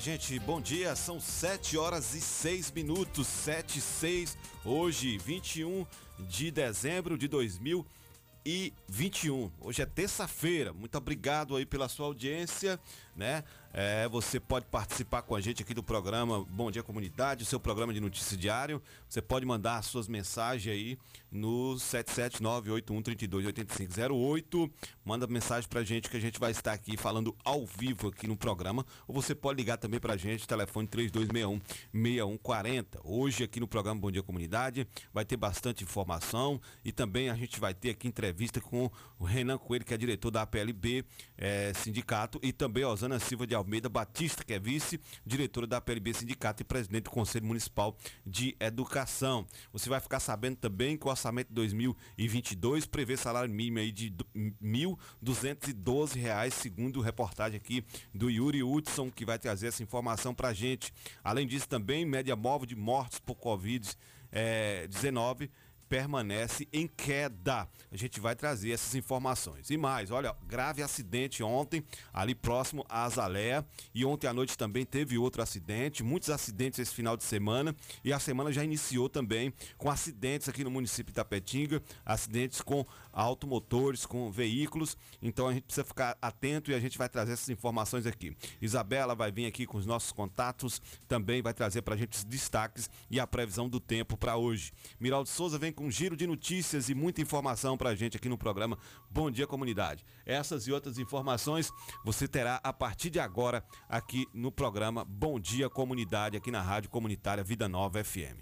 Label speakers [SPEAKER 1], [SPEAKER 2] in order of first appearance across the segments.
[SPEAKER 1] Gente, bom dia. São 7 horas e 6 minutos, 7 e 6, hoje, 21 de dezembro de 2021. Hoje é terça-feira. Muito obrigado aí pela sua audiência, né? É, você pode participar com a gente aqui do programa Bom Dia Comunidade, o seu programa de notícia diário. Você pode mandar suas mensagens aí no 77981328508. Manda mensagem pra gente que a gente vai estar aqui falando ao vivo aqui no programa. Ou você pode ligar também pra gente, telefone 3261-6140. Hoje aqui no programa Bom Dia Comunidade vai ter bastante informação e também a gente vai ter aqui entrevista com o Renan Coelho, que é diretor da APLB eh, Sindicato, e também a Osana Silva de Almeida Batista, que é vice-diretora da APLB Sindicato e presidente do Conselho Municipal de Educação. Você vai ficar sabendo também que o orçamento de 2022 prevê salário mínimo aí de 1.212 reais, segundo reportagem aqui do Yuri Hudson, que vai trazer essa informação pra gente. Além disso, também média móvel de mortes por Covid-19 permanece em queda. A gente vai trazer essas informações. E mais, olha, grave acidente ontem, ali próximo à Azalea. E ontem à noite também teve outro acidente. Muitos acidentes esse final de semana. E a semana já iniciou também com acidentes aqui no município de Tapetinga. Acidentes com automotores, com veículos. Então a gente precisa ficar atento e a gente vai trazer essas informações aqui. Isabela vai vir aqui com os nossos contatos. Também vai trazer para a gente os destaques e a previsão do tempo para hoje. Miraldo Souza vem com um giro de notícias e muita informação para a gente aqui no programa Bom Dia Comunidade. Essas e outras informações você terá a partir de agora aqui no programa Bom Dia Comunidade, aqui na Rádio Comunitária Vida Nova FM.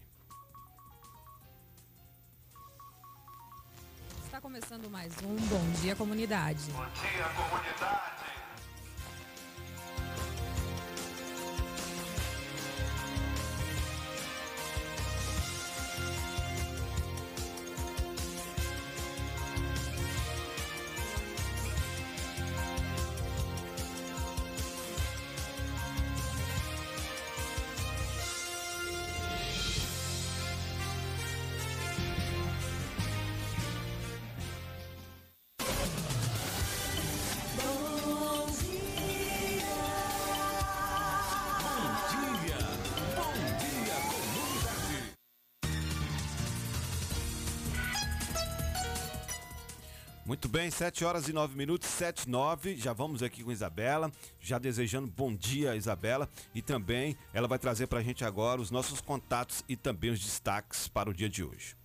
[SPEAKER 2] Está começando mais um Bom Dia Comunidade.
[SPEAKER 3] Bom dia, comunidade.
[SPEAKER 1] Muito bem, 7 horas e 9 minutos, 7 e 9. Já vamos aqui com Isabela, já desejando bom dia, Isabela. E também ela vai trazer para a gente agora os nossos contatos e também os destaques para o dia de hoje.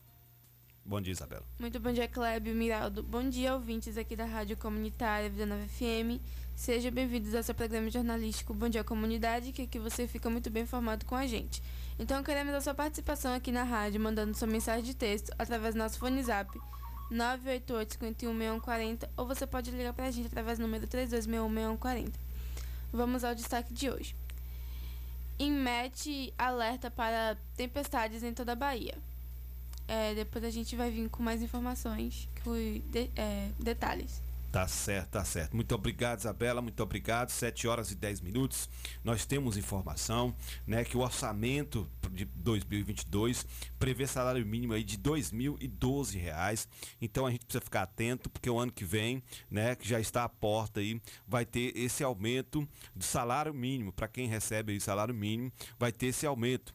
[SPEAKER 1] Bom dia, Isabela.
[SPEAKER 4] Muito bom dia, Clébio, Miraldo. Bom dia, ouvintes aqui da Rádio Comunitária Vida Nova FM. Sejam bem-vindos ao seu programa jornalístico Bom Dia Comunidade, que aqui você fica muito bem informado com a gente. Então, queremos a sua participação aqui na rádio, mandando sua mensagem de texto através do nosso fone zap 988-516140 ou você pode ligar pra gente através do número 32616140. Vamos ao destaque de hoje. INMET alerta para tempestades em toda a Bahia. É, depois a gente vai vir com mais informações, com de- é, detalhes.
[SPEAKER 1] Tá certo, tá certo. Muito obrigado, Isabela, muito obrigado. 7 horas e 10 minutos. Nós temos informação, né, que o orçamento de 2022 prevê salário mínimo aí de 2.012 reais. Então a gente precisa ficar atento, porque o ano que vem, né, que já está à porta aí, vai ter esse aumento do salário mínimo. Para quem recebe aí salário mínimo, vai ter esse aumento.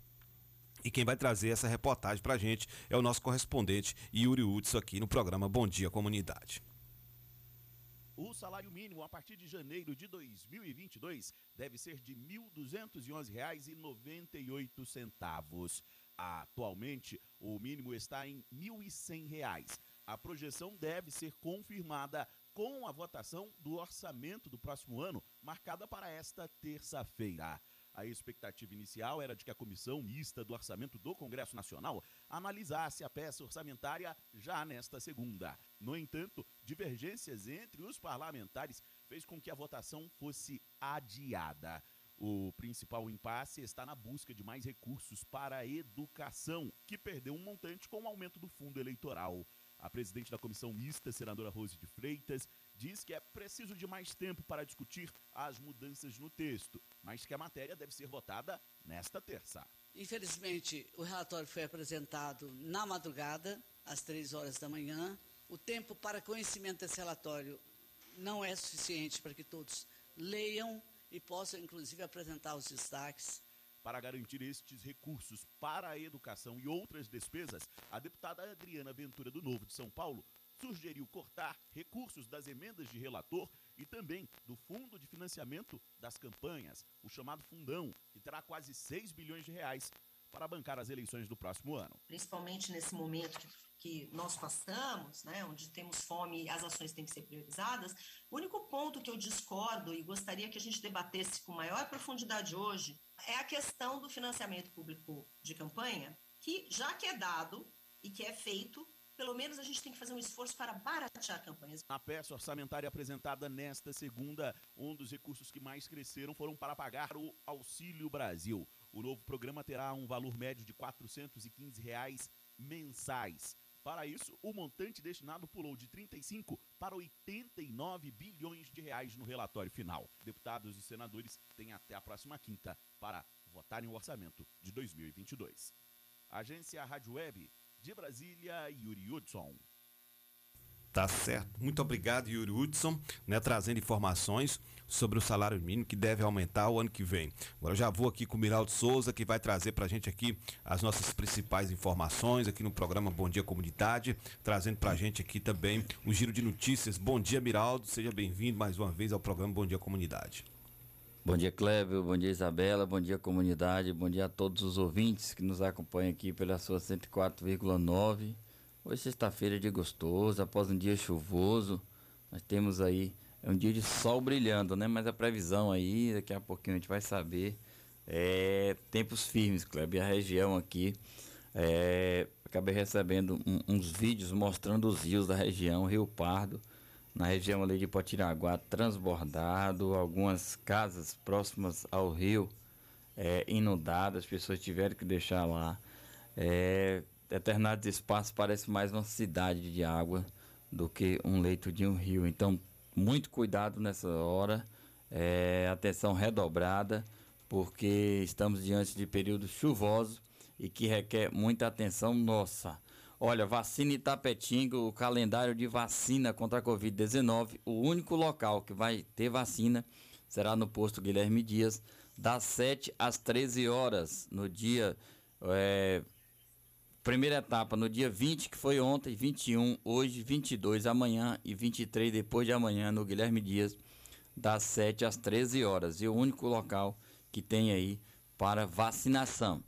[SPEAKER 1] E quem vai trazer essa reportagem pra gente é o nosso correspondente Yuri Hudson aqui no programa Bom Dia Comunidade.
[SPEAKER 5] O salário mínimo a partir de janeiro de 2022 deve ser de R$ 1.211,98. Atualmente, o mínimo está em R$ 1.100. A projeção deve ser confirmada com a votação do orçamento do próximo ano, marcada para esta terça-feira. A expectativa inicial era de que a comissão mista do orçamento do Congresso Nacional analisasse a peça orçamentária já nesta segunda. No entanto, divergências entre os parlamentares fez com que a votação fosse adiada. O principal impasse está na busca de mais recursos para a educação, que perdeu um montante com o aumento do fundo eleitoral. A presidente da comissão mista, senadora Rose de Freitas, diz que é preciso de mais tempo para discutir as mudanças no texto, mas que a matéria deve ser votada nesta terça.
[SPEAKER 6] Infelizmente, o relatório foi apresentado na madrugada, às três horas da manhã. O tempo para conhecimento desse relatório não é suficiente para que todos leiam e possam, inclusive, apresentar os destaques.
[SPEAKER 5] Para garantir estes recursos para a educação e outras despesas, a deputada Adriana Ventura do Novo de São Paulo sugeriu cortar recursos das emendas de relator e também do Fundo de Financiamento das Campanhas, o chamado Fundão, que terá quase 6 bilhões de reais para bancar as eleições do próximo ano.
[SPEAKER 7] Principalmente nesse momento que, nós passamos, né, onde temos fome e as ações têm que ser priorizadas, o único ponto que eu discordo e gostaria que a gente debatesse com maior profundidade hoje é a questão do financiamento público de campanha, que já que é dado e que é feito, pelo menos a gente tem que fazer um esforço para baratear campanhas.
[SPEAKER 5] Na peça orçamentária apresentada nesta segunda, um dos recursos que mais cresceram foram para pagar o Auxílio Brasil. O novo programa terá um valor médio de 415 reais mensais. Para isso, o montante destinado pulou de 35 para 89 bilhões de reais no relatório final. Deputados e senadores têm até a próxima quinta para votarem o orçamento de 2022. Agência Rádio Web de Brasília, Yuri Hudson.
[SPEAKER 1] Tá certo. Muito obrigado, Yuri Hudson, né, trazendo informações sobre o salário mínimo que deve aumentar o ano que vem. Agora eu já vou aqui com o Miraldo Souza, que vai trazer para a gente aqui as nossas principais informações aqui no programa Bom Dia Comunidade, trazendo para a gente aqui também um giro de notícias. Bom dia, Miraldo. Seja bem-vindo mais uma vez ao programa Bom Dia Comunidade.
[SPEAKER 8] Bom dia, Cléber. Bom dia, Isabela. Bom dia, comunidade. Bom dia a todos os ouvintes que nos acompanham aqui pela sua 104,9. Hoje, sexta-feira, é dia gostoso, após um dia chuvoso. Nós temos aí é um dia de sol brilhando, né? Mas a previsão aí, daqui a pouquinho a gente vai saber. É tempos firmes, Kleber. A região aqui. É, acabei recebendo um, uns vídeos mostrando os rios da região, Rio Pardo, na região ali de Potiraguá, transbordado, algumas casas próximas ao rio é, inundadas, as pessoas tiveram que deixar lá. É, determinados espaços parece mais uma cidade de água do que um leito de um rio. Então, muito cuidado nessa hora, é, atenção redobrada, porque estamos diante de períodos chuvosos e que requer muita atenção nossa. Olha, vacina Itapetinga, o calendário de vacina contra a Covid-19, o único local que vai ter vacina será no posto Guilherme Dias, das 7 às 13 horas, no dia é, Primeira etapa no dia 20, que foi ontem, 21, hoje, 22 amanhã e 23 depois de amanhã no Guilherme Dias, das 7 às 13 horas. E o único local que tem aí para vacinação.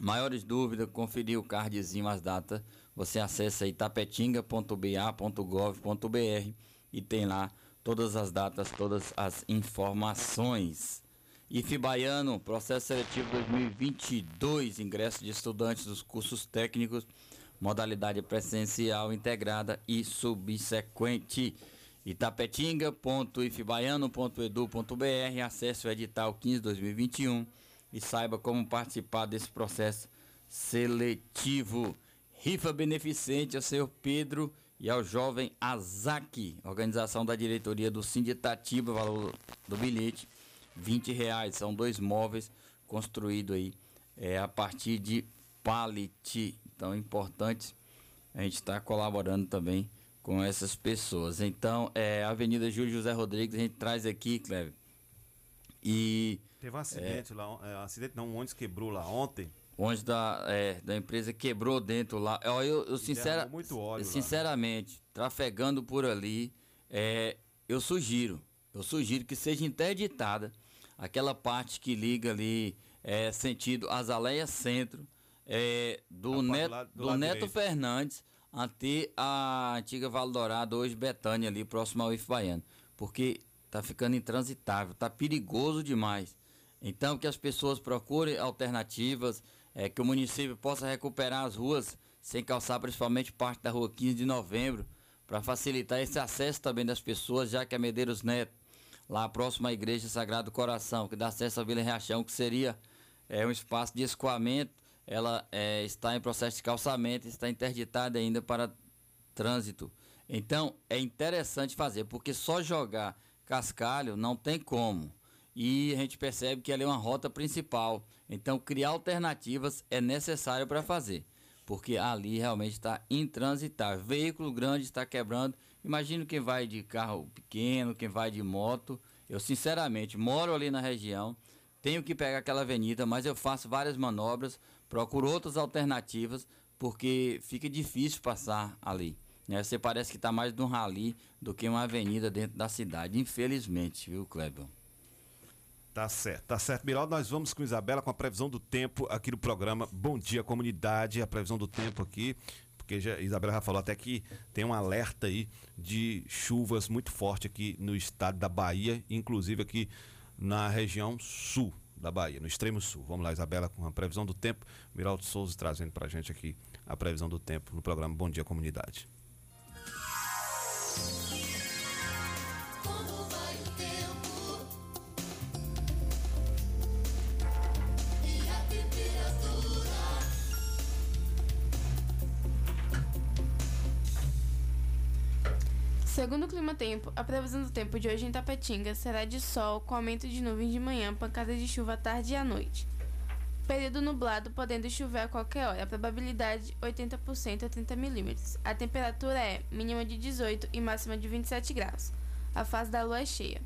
[SPEAKER 8] Maiores dúvidas, conferir o cardzinho, as datas, você acessa itapetinga.ba.gov.br e tem lá todas as datas, todas as informações. IF Baiano, processo seletivo 2022, ingresso de estudantes dos cursos técnicos, modalidade presencial integrada e subsequente. itapetinga.ifbaiano.edu.br, acesse o edital 15-2021 e saiba como participar desse processo seletivo. Rifa beneficente ao senhor Pedro e ao jovem Azaki, organização da diretoria do Sinditatiba, valor do bilhete 20 reais. São dois móveis construídos aí é, a partir de pallet. Então é importante a gente estar tá colaborando também com essas pessoas. Então, é Avenida Júlio José Rodrigues, a gente traz aqui, Cleber. E.
[SPEAKER 1] Teve um acidente é, lá, é, um acidente não, um ônibus quebrou lá ontem.
[SPEAKER 8] Ônibus da, é, da empresa quebrou dentro lá. Eu, eu, eu sincera,
[SPEAKER 1] óleo
[SPEAKER 8] sinceramente, lá. trafegando por ali, é, eu sugiro, eu sugiro que seja interditada aquela parte que liga ali é, sentido Azaleia Centro, é, do, Neto, do, do Neto Fernandes até a antiga Vale Dourado, hoje Betânia, ali próximo ao Ifbaiano. Porque tá ficando intransitável, tá perigoso demais. Então, que as pessoas procurem alternativas, é, que o município possa recuperar as ruas sem calçar principalmente parte da rua 15 de novembro, para facilitar esse acesso também das pessoas, já que a Medeiros Neto, lá próximo à Igreja Sagrado Coração, que dá acesso à Vila Reachão, que seria é, um espaço de escoamento, ela é, está em processo de calçamento, está interditada ainda para trânsito. Então, é interessante fazer, porque só jogar cascalho não tem como. E a gente percebe que ela é uma rota principal. Então, criar alternativas é necessário para fazer, porque ali realmente está intransitável. Veículo grande está quebrando. Imagino quem vai de carro pequeno, quem vai de moto. Eu, sinceramente, moro ali na região, tenho que pegar aquela avenida, mas eu faço várias manobras, procuro outras alternativas, porque fica difícil passar ali. Né? Você parece que está mais num rali do que uma avenida dentro da cidade, infelizmente, viu, Kleber?
[SPEAKER 1] Tá certo, tá certo. Miraldo, nós vamos com Isabela com a previsão do tempo aqui no programa Bom Dia Comunidade, a previsão do tempo aqui, porque já, Isabela já falou até que tem um alerta aí de chuvas muito forte aqui no estado da Bahia, inclusive aqui na região sul da Bahia, no extremo sul. Vamos lá, Isabela, com a previsão do tempo. Miraldo Souza trazendo pra gente aqui a previsão do tempo no programa Bom Dia Comunidade.
[SPEAKER 4] Segundo o Clima Tempo, a previsão do tempo de hoje em Tapetinga será de sol com aumento de nuvens de manhã, pancadas de chuva à tarde e à noite. Período nublado, podendo chover a qualquer hora. A probabilidade 80% a 30 milímetros. A temperatura é mínima de 18 e máxima de 27 graus. A fase da lua é cheia.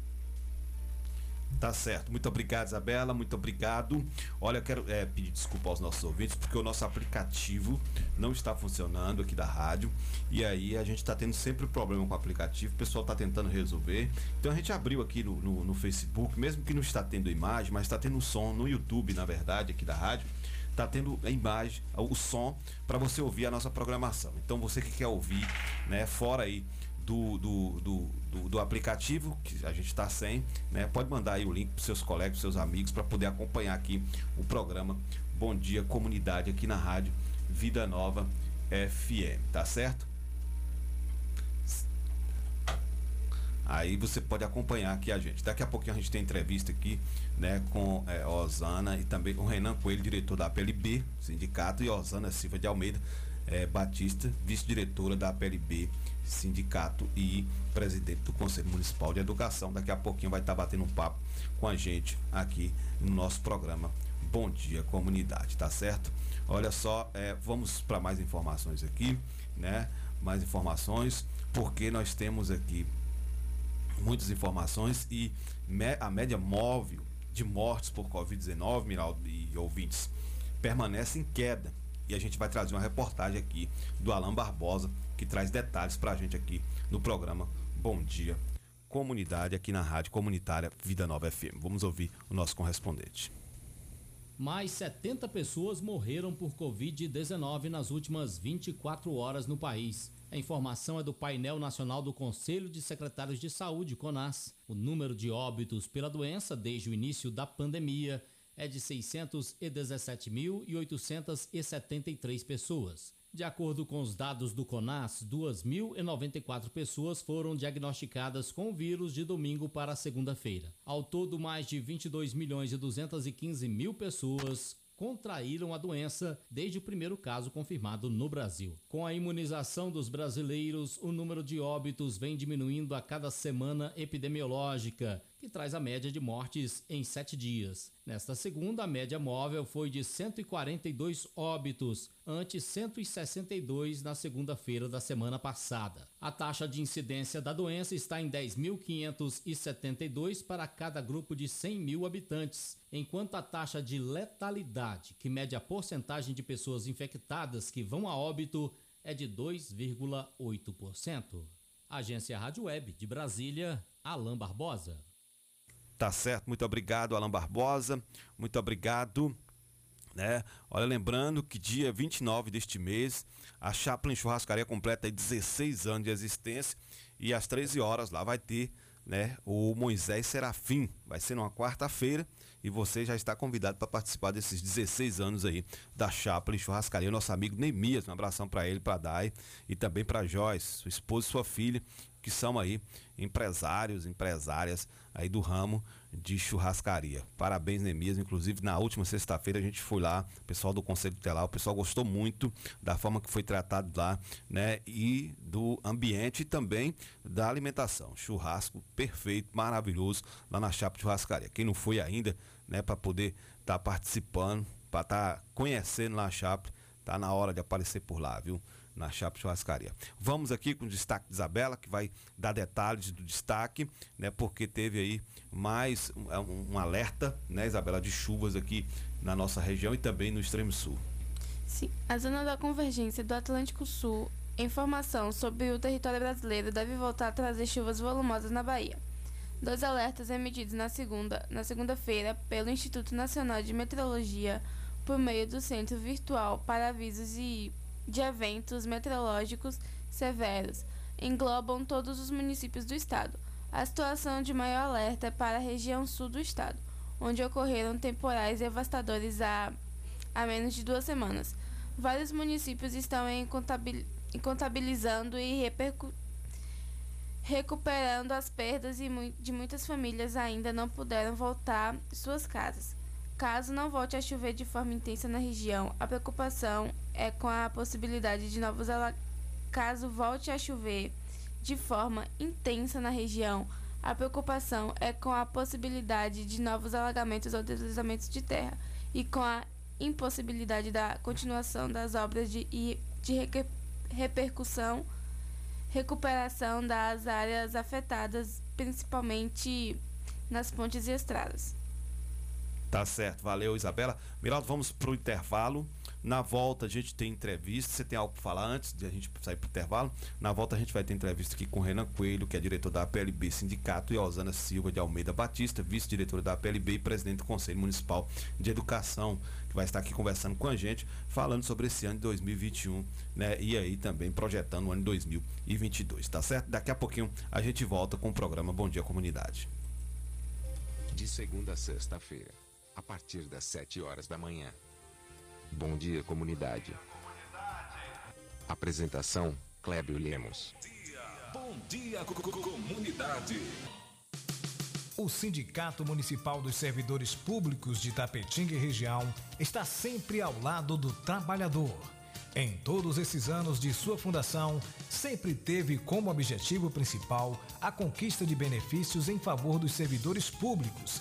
[SPEAKER 1] Tá certo. Muito obrigado, Isabela. Muito obrigado. Olha, eu quero é, pedir desculpa aos nossos ouvintes, porque o nosso aplicativo não está funcionando aqui da rádio. E aí a gente está tendo sempre problema com o aplicativo. O pessoal está tentando resolver. Então a gente abriu aqui no, no, no Facebook, mesmo que não está tendo imagem, mas está tendo som no YouTube, na verdade, aqui da rádio está tendo a imagem, o som para você ouvir a nossa programação. Então você que quer ouvir, né, fora aí do, do, do, do, do aplicativo, que a gente está sem, né? Pode mandar aí o link para seus colegas, seus amigos, para poder acompanhar aqui o programa Bom Dia Comunidade aqui na rádio Vida Nova FM, tá certo? Aí você pode acompanhar aqui a gente. Daqui a pouquinho a gente tem entrevista aqui, né, com é, Osana e também com Renan Coelho, diretor da PLB, sindicato, e Osana Silva de Almeida, é, Batista, vice-diretora da PLB sindicato e presidente do Conselho Municipal de Educação. Daqui a pouquinho vai estar batendo um papo com a gente aqui no nosso programa Bom Dia Comunidade, tá certo? Olha só, é, vamos para mais informações aqui, né? Mais informações, porque nós temos aqui muitas informações e a média móvel de mortes por Covid-19, Miraldo e ouvintes, permanece em queda. E a gente vai trazer uma reportagem aqui do Alan Barbosa, que traz detalhes para a gente aqui no programa Bom Dia Comunidade, aqui na Rádio Comunitária Vida Nova FM. Vamos ouvir o nosso correspondente.
[SPEAKER 9] Mais 70 pessoas morreram por Covid-19 nas últimas 24 horas no país. A informação é do painel nacional do Conselho de Secretários de Saúde, CONAS. O número de óbitos pela doença desde o início da pandemia é de 617.873 pessoas. De acordo com os dados do CONAS, 2.094 pessoas foram diagnosticadas com o vírus de domingo para segunda-feira. Ao todo, mais de 22 milhões e 215 mil pessoas contraíram a doença desde o primeiro caso confirmado no Brasil. Com a imunização dos brasileiros, o número de óbitos vem diminuindo a cada semana epidemiológica que traz a média de mortes em sete dias. Nesta segunda, a média móvel foi de 142 óbitos, ante 162 na segunda-feira da semana passada. A taxa de incidência da doença está em 10.572 para cada grupo de 100 mil habitantes, enquanto a taxa de letalidade, que mede a porcentagem de pessoas infectadas que vão a óbito, é de 2,8%. Agência Rádio Web de Brasília, Alain Barbosa.
[SPEAKER 1] Tá certo, muito obrigado, Alan Barbosa. Muito obrigado. Né? Olha, lembrando que dia 29 deste mês, a Chaplin Churrascaria completa 16 anos de existência e às 13 horas lá vai ter né, o Moisés Serafim. Vai ser numa quarta-feira e você já está convidado para participar desses 16 anos aí da Chaplin Churrascaria. Nosso amigo Neemias, um abração para ele, para Dai e também para Joyce, sua esposa e sua filha, que são aí empresários, empresárias aí do ramo de churrascaria. Parabéns, Nemias. Inclusive, na última sexta-feira a gente foi lá, o pessoal do Conselho Tutelar, o pessoal gostou muito da forma que foi tratado lá, né? E do ambiente e também da alimentação. Churrasco perfeito, maravilhoso lá na Chapa de Churrascaria. Quem não foi ainda, né, para poder estar tá participando, para estar tá conhecendo lá a Chapa, tá na hora de aparecer por lá, viu? Na Chapa Churrascaria. Vamos aqui com o destaque de Isabela, que vai dar detalhes do destaque, né? Porque teve aí mais um, é um alerta, né, Isabela, de chuvas aqui na nossa região e também no extremo sul.
[SPEAKER 4] Sim, a zona da convergência do Atlântico Sul, informação sobre o território brasileiro deve voltar a trazer chuvas volumosas na Bahia. Dois alertas emitidos na segunda, na segunda-feira pelo Instituto Nacional de Meteorologia por meio do Centro Virtual para Avisos e de eventos meteorológicos severos englobam todos os municípios do estado. A situação de maior alerta é para a região sul do estado, onde ocorreram temporais devastadores há, há menos de duas semanas. Vários municípios estão em contabil, contabilizando e recuperando as perdas e de muitas famílias ainda não puderam voltar suas casas. Caso não volte a chover de forma intensa na região, a preocupação é com a possibilidade de novos. Caso volte a chover de forma intensa na região, a preocupação é com a possibilidade de novos alagamentos ou deslizamentos de terra e com a impossibilidade da continuação das obras de, de repercussão, recuperação das áreas afetadas, principalmente nas pontes e estradas.
[SPEAKER 1] Tá certo, valeu Isabela. Miraldo, vamos para o intervalo. Na volta a gente tem entrevista. Você tem algo para falar antes de a gente sair para o intervalo? Na volta a gente vai ter entrevista aqui com Renan Coelho, que é diretor da PLB Sindicato, e Osana Silva de Almeida Batista, vice-diretora da PLB e presidente do Conselho Municipal de Educação, que vai estar aqui conversando com a gente, falando sobre esse ano de 2021, né? E aí também projetando o ano de 2022, tá certo? Daqui a pouquinho a gente volta com o programa Bom Dia Comunidade.
[SPEAKER 10] De segunda a sexta-feira a partir das 7 horas da manhã. Bom dia, comunidade. Apresentação: Clébio Lemos.
[SPEAKER 11] Bom dia, comunidade.
[SPEAKER 12] O Sindicato Municipal dos Servidores Públicos de Tapetinga e região está sempre ao lado do trabalhador. Em todos esses anos de sua fundação, sempre teve como objetivo principal a conquista de benefícios em favor dos servidores públicos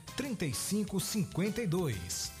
[SPEAKER 12] 3552.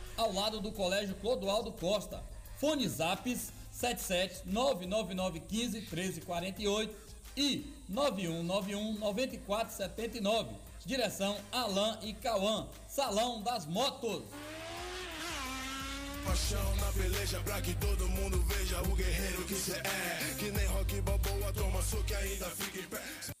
[SPEAKER 13] ao lado do Colégio Clodoaldo Costa. Fone Zaps 77 99915 1348 e 9191 9479. Direção Alain e Cauã, Salão das Motos.
[SPEAKER 14] Paixão na peleja pra que todo mundo veja o guerreiro que cê é. Que nem rock balboa, toma suco ainda fica em pé.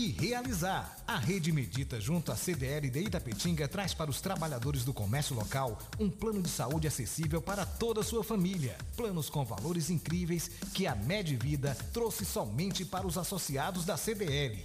[SPEAKER 12] e realizar. A Rede Medita, junto à CDL de Itapetinga, traz para os trabalhadores do comércio local um plano de saúde acessível para toda a sua família. Planos com valores incríveis que a Medvida trouxe somente para os associados da CDL.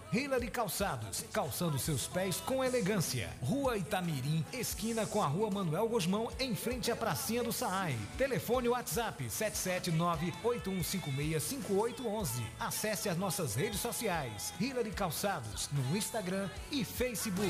[SPEAKER 12] Hillary Calçados, calçando seus pés com elegância. Rua Itamirim, esquina com a Rua Manuel Gosmão, em frente à pracinha do Saai. Telefone WhatsApp 779-8156-5811. Acesse as nossas redes sociais. Hillary Calçados, no Instagram e Facebook.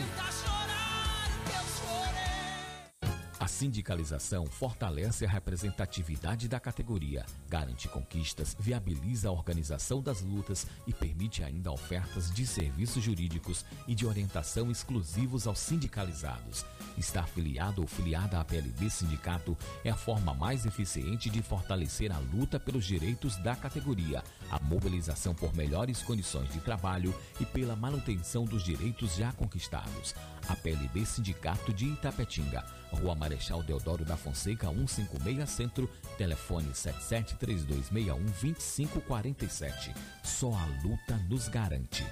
[SPEAKER 15] A sindicalização fortalece a representatividade da categoria, garante conquistas, viabiliza a organização das lutas e permite ainda ofertas de serviços jurídicos e de orientação exclusivos aos sindicalizados. Estar filiado ou filiada à PLB Sindicato é a forma mais eficiente de fortalecer a luta pelos direitos da categoria, a mobilização por melhores condições de trabalho e pela manutenção dos direitos já conquistados. A PLB Sindicato de Itapetinga, Rua Marechal Deodoro da Fonseca, 156 Centro, telefone 7732612547. Só a luta nos garante.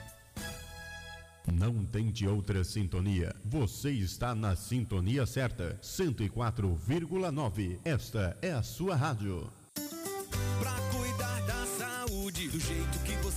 [SPEAKER 16] Não tente outra sintonia. Você está na sintonia certa. 104,9. Esta é a sua rádio.
[SPEAKER 14] Pra cuidar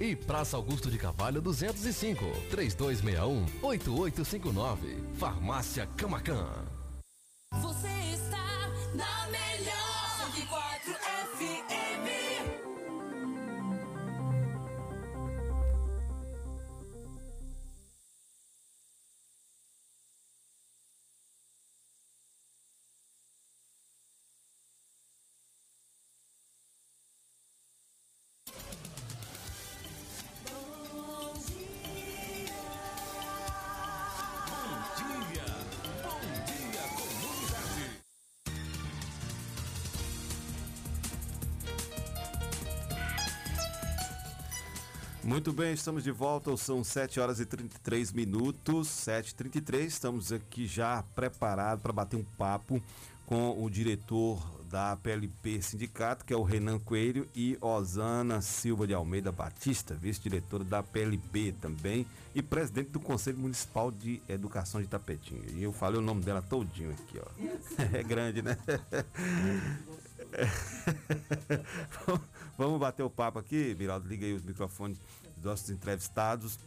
[SPEAKER 17] E Praça Augusto de Cavalho 205, 3261-8859. Farmácia Camacan.
[SPEAKER 18] Você está na melhor 104
[SPEAKER 1] Muito bem, estamos de volta, são 7 horas e 33 minutos, 7h33, estamos aqui já preparados para bater um papo com o diretor da PLP Sindicato, que é o Renan Coelho, e Osana Silva de Almeida Batista, vice-diretora da PLP também, e presidente do Conselho Municipal de Educação de Tapetinga. E eu falei o nome dela todinho aqui, ó. É grande, né? Vamos bater o papo aqui, Miraldo, liga aí os microfones nossos entrevistados.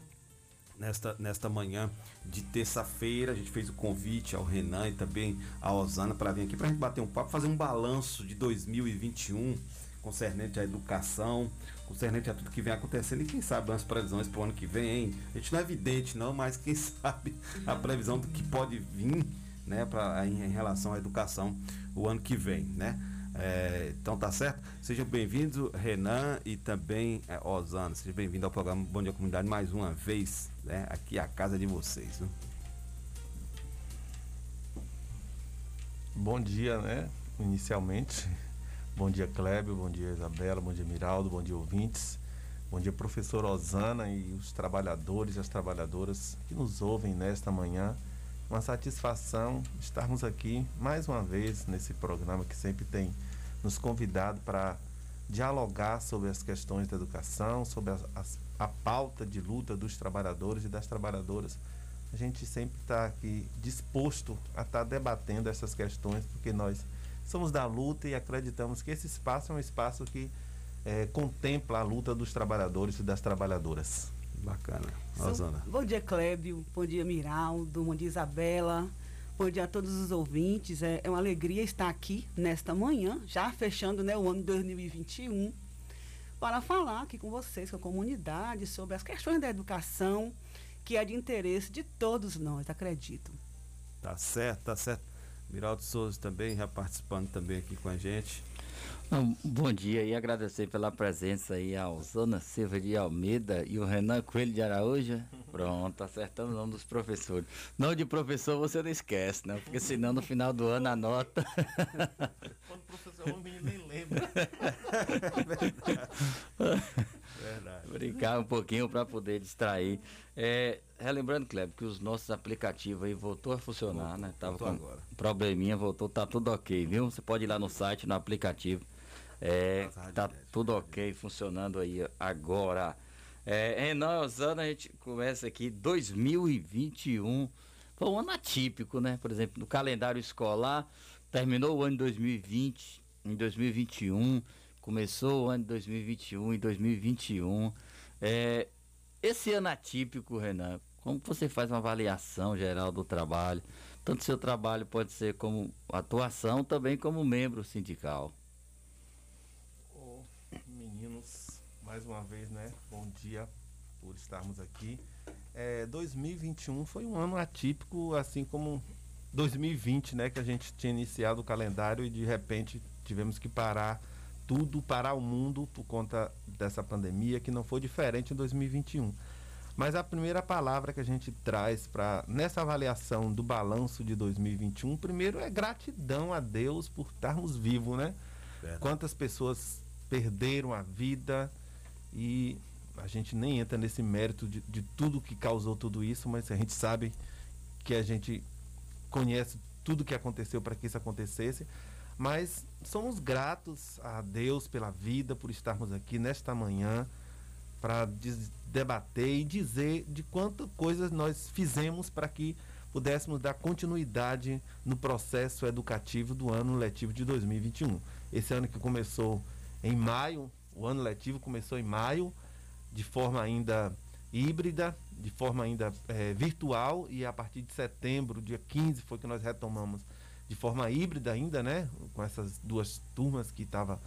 [SPEAKER 1] Nesta, nesta manhã de terça-feira, a gente fez o convite ao Renan e também à Osana para vir aqui para a gente bater um papo, fazer um balanço de 2021 concernente à educação, concernente a tudo que vem acontecendo e quem sabe as previsões para o ano que vem, hein? A gente não é evidente não, mas quem sabe a previsão do que pode vir, né, pra, em, em relação à educação o ano que vem, né? É, então tá certo? Sejam bem-vindos, Renan e também é, Osana. Seja bem-vindo ao programa Bom Dia Comunidade mais uma vez, né? Aqui a casa de vocês. Viu?
[SPEAKER 19] Bom dia, né? Inicialmente. Bom dia, Kleber. Bom dia, Isabela. Bom dia, Miraldo. Bom dia, ouvintes. Bom dia, professor Osana e os trabalhadores e as trabalhadoras que nos ouvem nesta manhã. Uma satisfação estarmos aqui mais uma vez nesse programa que sempre tem nos convidado para dialogar sobre as questões da educação, sobre a, a, a pauta de luta dos trabalhadores e das trabalhadoras. A gente sempre está aqui disposto a estar tá debatendo essas questões, porque nós somos da luta e acreditamos que esse espaço é um espaço que é, contempla a luta dos trabalhadores e das trabalhadoras.
[SPEAKER 1] Bacana. Rosana.
[SPEAKER 20] Bom dia, Clébio. Bom dia, Miraldo. Bom dia, Isabela. Bom dia a todos os ouvintes. É, é uma alegria estar aqui nesta manhã, já fechando né, o ano 2021, para falar aqui com vocês, com a comunidade, sobre as questões da educação, que é de interesse de todos nós, acredito.
[SPEAKER 1] Tá certo, tá certo. Miraldo Souza também, já participando também aqui com a gente.
[SPEAKER 8] Bom dia e agradecer pela presença aí ao Zona Silva de Almeida e o Renan Coelho de Araújo. Pronto, acertamos o nome dos professores. Não de professor você não esquece, não, porque senão no final do ano a nota.
[SPEAKER 19] Quando o professor é menino nem lembra.
[SPEAKER 8] Verdade. Brincar um pouquinho para poder distrair. É, relembrando, Kleber, que os nossos aplicativos aí voltou a funcionar, né? Tava
[SPEAKER 1] voltou
[SPEAKER 8] com
[SPEAKER 1] agora.
[SPEAKER 8] probleminha, voltou, tá tudo ok, viu? Você pode ir lá no site, no aplicativo. É, tá tudo ok, funcionando aí agora. É, Renan Osana, a gente começa aqui 2021. Foi um ano atípico, né? Por exemplo, no calendário escolar, terminou o ano de 2020, em 2021, começou o ano de 2021 em 2021. É, esse ano atípico, Renan, como você faz uma avaliação geral do trabalho? Tanto seu trabalho pode ser como atuação, também como membro sindical.
[SPEAKER 19] Ô, meninos, mais uma vez, né? Bom dia por estarmos aqui. É, 2021 foi um ano atípico, assim como 2020, né? Que a gente tinha iniciado o calendário e de repente tivemos que parar tudo, parar o mundo por conta dessa pandemia, que não foi diferente em 2021. Mas a primeira palavra que a gente traz para nessa avaliação do balanço de 2021, primeiro é gratidão a Deus por estarmos vivos, né?
[SPEAKER 1] Verdade.
[SPEAKER 19] Quantas pessoas perderam a vida e a gente nem entra nesse mérito de, de tudo que causou tudo isso, mas a gente sabe que a gente conhece tudo que aconteceu para que isso acontecesse. Mas somos gratos a Deus pela vida, por estarmos aqui nesta manhã para debater e dizer de quantas coisas nós fizemos para que pudéssemos dar continuidade no processo educativo do ano letivo de 2021. Esse ano que começou em maio, o ano letivo começou em maio, de forma ainda híbrida, de forma ainda eh, virtual, e a partir de setembro, dia 15, foi que nós retomamos de forma híbrida ainda, né? Com essas duas turmas que estava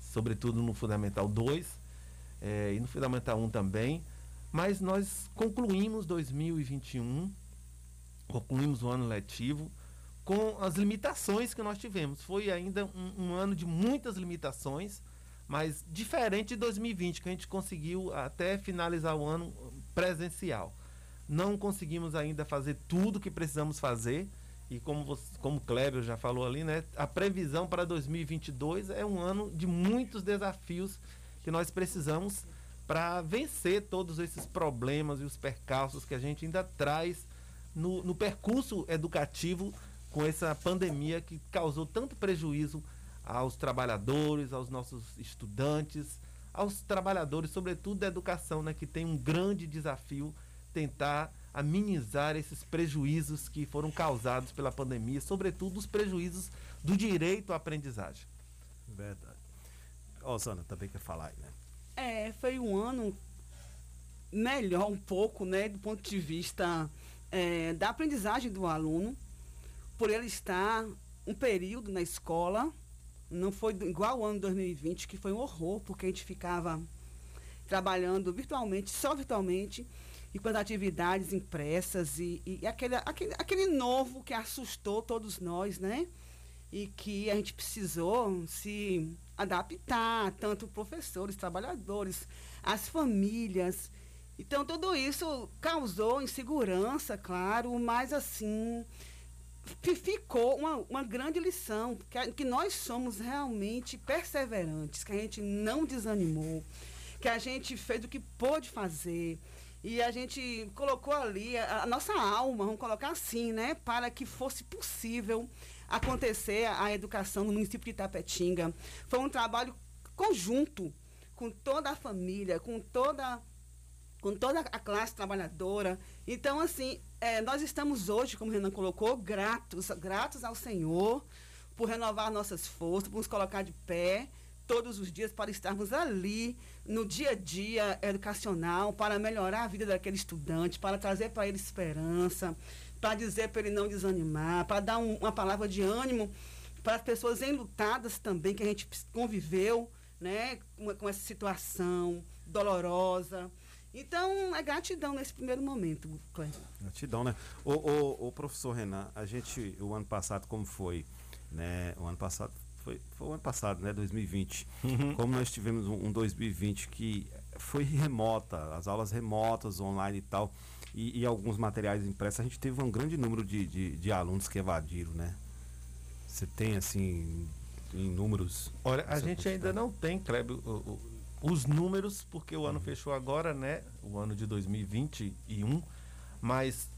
[SPEAKER 19] sobretudo no Fundamental 2 eh, e no Fundamental 1 também. Mas nós concluímos 2021, concluímos o ano letivo com as limitações que nós tivemos. Foi ainda um, um ano de muitas limitações, mas diferente de 2020, que a gente conseguiu até finalizar o ano presencial. Não conseguimos ainda fazer tudo que precisamos fazer. E como, você, como o Kleber já falou ali, né? A previsão para 2022 é um ano de muitos desafios que nós precisamos para vencer todos esses problemas e os percalços que a gente ainda traz no, no percurso educativo com essa pandemia que causou tanto prejuízo aos trabalhadores, aos nossos estudantes, aos trabalhadores, sobretudo da educação, né, que tem um grande desafio tentar amenizar esses prejuízos que foram causados pela pandemia, sobretudo os prejuízos do direito à aprendizagem.
[SPEAKER 1] Verdade. Ó, Sana, também quer falar aí, né?
[SPEAKER 20] É, foi um ano melhor um pouco, né, do ponto de vista é, da aprendizagem do aluno, por ele estar um período na escola, não foi igual ao ano 2020, que foi um horror, porque a gente ficava trabalhando virtualmente, só virtualmente, e com as atividades impressas, e, e aquele, aquele, aquele novo que assustou todos nós, né? E que a gente precisou se adaptar, tanto professores, trabalhadores, as famílias. Então, tudo isso causou insegurança, claro, mas assim, ficou uma, uma grande lição, que, que nós somos realmente perseverantes, que a gente não desanimou, que a gente fez o que pôde fazer. E a gente colocou ali a, a nossa alma, vamos colocar assim, né? Para que fosse possível acontecer a, educação no município de Itapetinga. Foi um trabalho conjunto com toda a família, com toda com toda a classe trabalhadora. Então, assim, é, nós estamos hoje, como o Renan colocou, gratos, gratos ao Senhor por renovar nossas forças, por nos colocar de pé todos os dias para estarmos ali no dia a dia educacional, para melhorar a vida daquele estudante, para trazer para ele esperança, para dizer para ele não desanimar, para dar um, uma palavra de ânimo para as pessoas enlutadas também que a gente conviveu, né, com, com essa situação dolorosa. Então, é gratidão nesse primeiro momento, Cleber.
[SPEAKER 1] Gratidão, né? O, o, o, professor Renan, a gente, o ano passado, como foi? Né? O ano passado foi, foi o ano passado, né? 2020.
[SPEAKER 19] Uhum.
[SPEAKER 1] Como nós tivemos um, um 2020 que foi remota, as aulas remotas, online e tal, e, e alguns materiais impressos, a gente teve um grande número de, de, de alunos que evadiram, né? Você tem, assim, em números.
[SPEAKER 19] Olha, a gente ainda não tem, Kleber, o, o, os números, porque o ano fechou agora, né? O ano de 2021, mas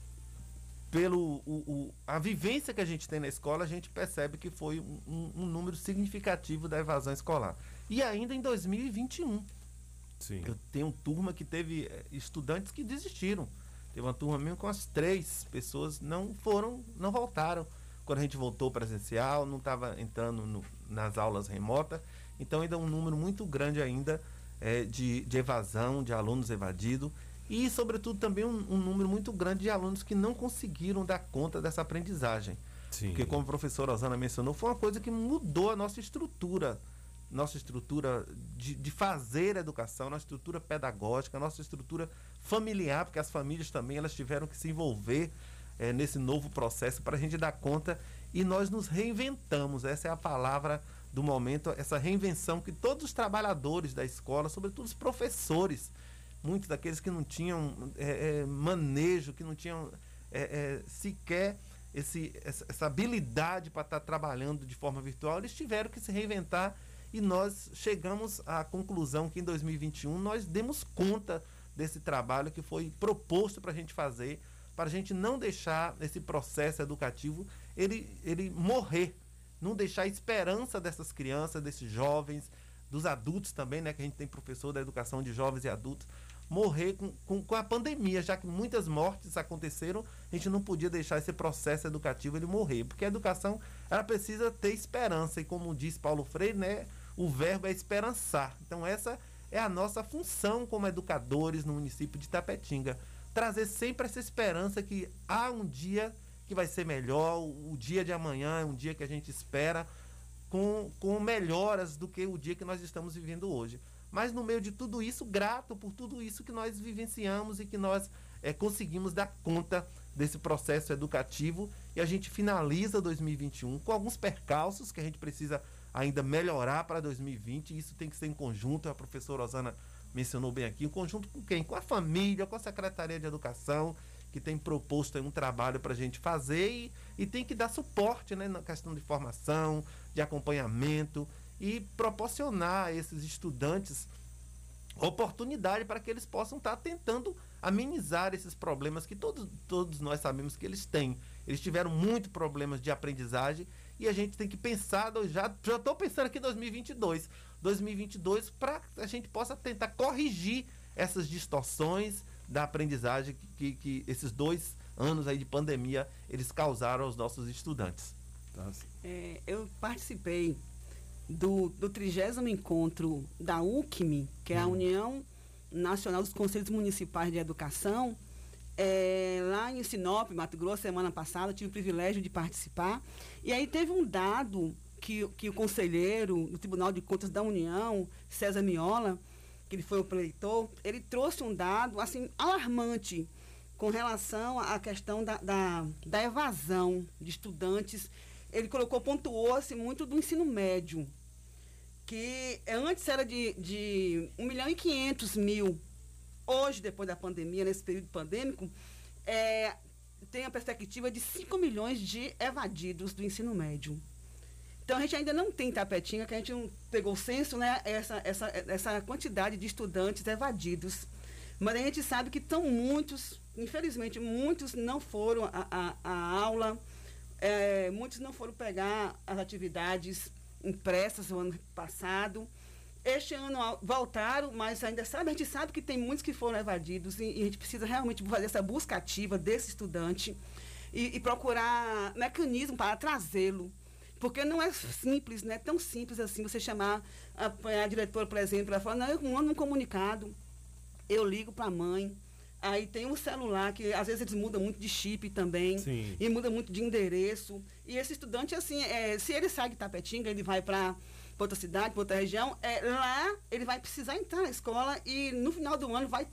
[SPEAKER 19] pelo o, o- a vivência que a gente tem na escola, a gente percebe que foi um, um- um número significativo da evasão escolar. E ainda em 2021.
[SPEAKER 1] Sim.
[SPEAKER 19] Eu tenho turma que teve eh, estudantes que desistiram. Teve uma turma mesmo com as três pessoas não foram, não voltaram. Quando a gente voltou presencial, não estava entrando no- nas aulas remotas. Então ainda é um número muito grande ainda eh, de, de evasão, de alunos evadidos. E, sobretudo, também um, um número muito grande de alunos que não conseguiram dar conta dessa aprendizagem.
[SPEAKER 1] Sim.
[SPEAKER 19] Porque, como a professora Osana mencionou, foi uma coisa que mudou a nossa estrutura. Nossa estrutura de, de fazer a educação, nossa estrutura pedagógica, nossa estrutura familiar, porque as famílias também elas tiveram que se envolver eh, nesse novo processo para a gente dar conta e nós nos reinventamos. Essa é a palavra do momento, essa reinvenção que todos os trabalhadores da escola, sobretudo os professores, muitos daqueles que não tinham eh, eh, manejo, que não tinham eh, eh, sequer esse, essa, habilidade para estar trabalhando de forma virtual, eles tiveram que se reinventar e nós chegamos à conclusão que em 2021 nós demos conta desse trabalho que foi proposto para a gente fazer, para a gente não deixar esse processo educativo ele, ele morrer, não deixar a esperança dessas crianças, desses jovens, dos adultos também, né? Que a gente tem professor da educação de jovens e adultos, morrer com, com, com a pandemia, já que muitas mortes aconteceram, a gente não podia deixar esse processo educativo ele morrer, porque a educação ela precisa ter esperança e como diz Paulo Freire, né, o verbo é esperançar. Então essa é a nossa função como educadores no município de Tapetinga, trazer sempre essa esperança que há um dia que vai ser melhor, o, dia de amanhã é um dia que a gente espera com, com melhoras do que o dia que nós estamos vivendo hoje. Mas no meio de tudo isso, grato por tudo isso que nós vivenciamos e que nós eh, conseguimos dar conta desse processo educativo e a gente finaliza 2021 com alguns percalços que a gente precisa ainda melhorar para 2020 e isso tem que ser em conjunto, a professora Osana mencionou bem aqui, em conjunto com quem? Com a família, com a Secretaria de Educação, que tem proposto um trabalho para a gente fazer e, e tem que dar suporte né, na questão de formação, de acompanhamento e proporcionar a esses estudantes oportunidade para que eles possam estar tentando amenizar esses problemas que todos, todos nós sabemos que eles têm. Eles tiveram muito problemas de aprendizagem e a gente tem que pensar, já já estou pensando aqui em 2022, 2022 para a gente possa tentar corrigir essas distorções da aprendizagem que, que, que esses dois anos aí de pandemia eles causaram aos nossos estudantes.
[SPEAKER 20] É, eu participei do, do 30 encontro da UCME, que é a União Nacional dos Conselhos Municipais de Educação, é, lá em Sinop, Mato Grosso, semana passada, tive o privilégio de participar. E aí teve um dado que, que o conselheiro do Tribunal de Contas da União, César Miola, que ele foi o preleitor, ele trouxe um dado assim alarmante com relação à questão da, da, da evasão de estudantes. Ele colocou, pontuou-se muito do ensino médio, que antes era de, de 1 milhão e 500 mil. Hoje, depois da pandemia, nesse período pandêmico, é, tem a perspectiva de 5 milhões de evadidos do ensino médio. Então a gente ainda não tem tapetinha, que a gente não pegou o censo, né? Essa, essa, essa quantidade de estudantes evadidos. Mas a gente sabe que estão muitos, infelizmente, muitos não foram à a, aula, é, muitos não foram pegar as atividades impressas no ano passado. Este ano voltaram, mas ainda sabe, a gente sabe que tem muitos que foram evadidos e, e a gente precisa realmente fazer essa busca ativa desse estudante e, e procurar mecanismo para trazê-lo porque não é simples, não é tão simples assim você chamar a, a diretora, por exemplo, ela fala, não, eu mando um comunicado, eu ligo para a mãe, aí tem um celular que às vezes eles mudam muito de chip também,
[SPEAKER 1] Sim.
[SPEAKER 20] e muda muito de endereço. E esse estudante, assim, é, se ele sai de Tapetinga, ele vai para outra cidade, para outra região, é, lá ele vai precisar entrar na escola e no final do ano vai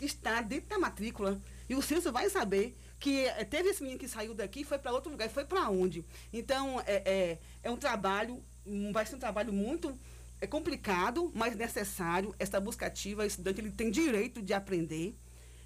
[SPEAKER 20] estar dentro da matrícula. E o censo vai saber que é, teve esse menino que saiu daqui foi para outro lugar, e foi para onde? Então, é, é, é, um trabalho, vai ser um trabalho muito é complicado, mas necessário. Essa busca ativa, o estudante ele tem direito de aprender.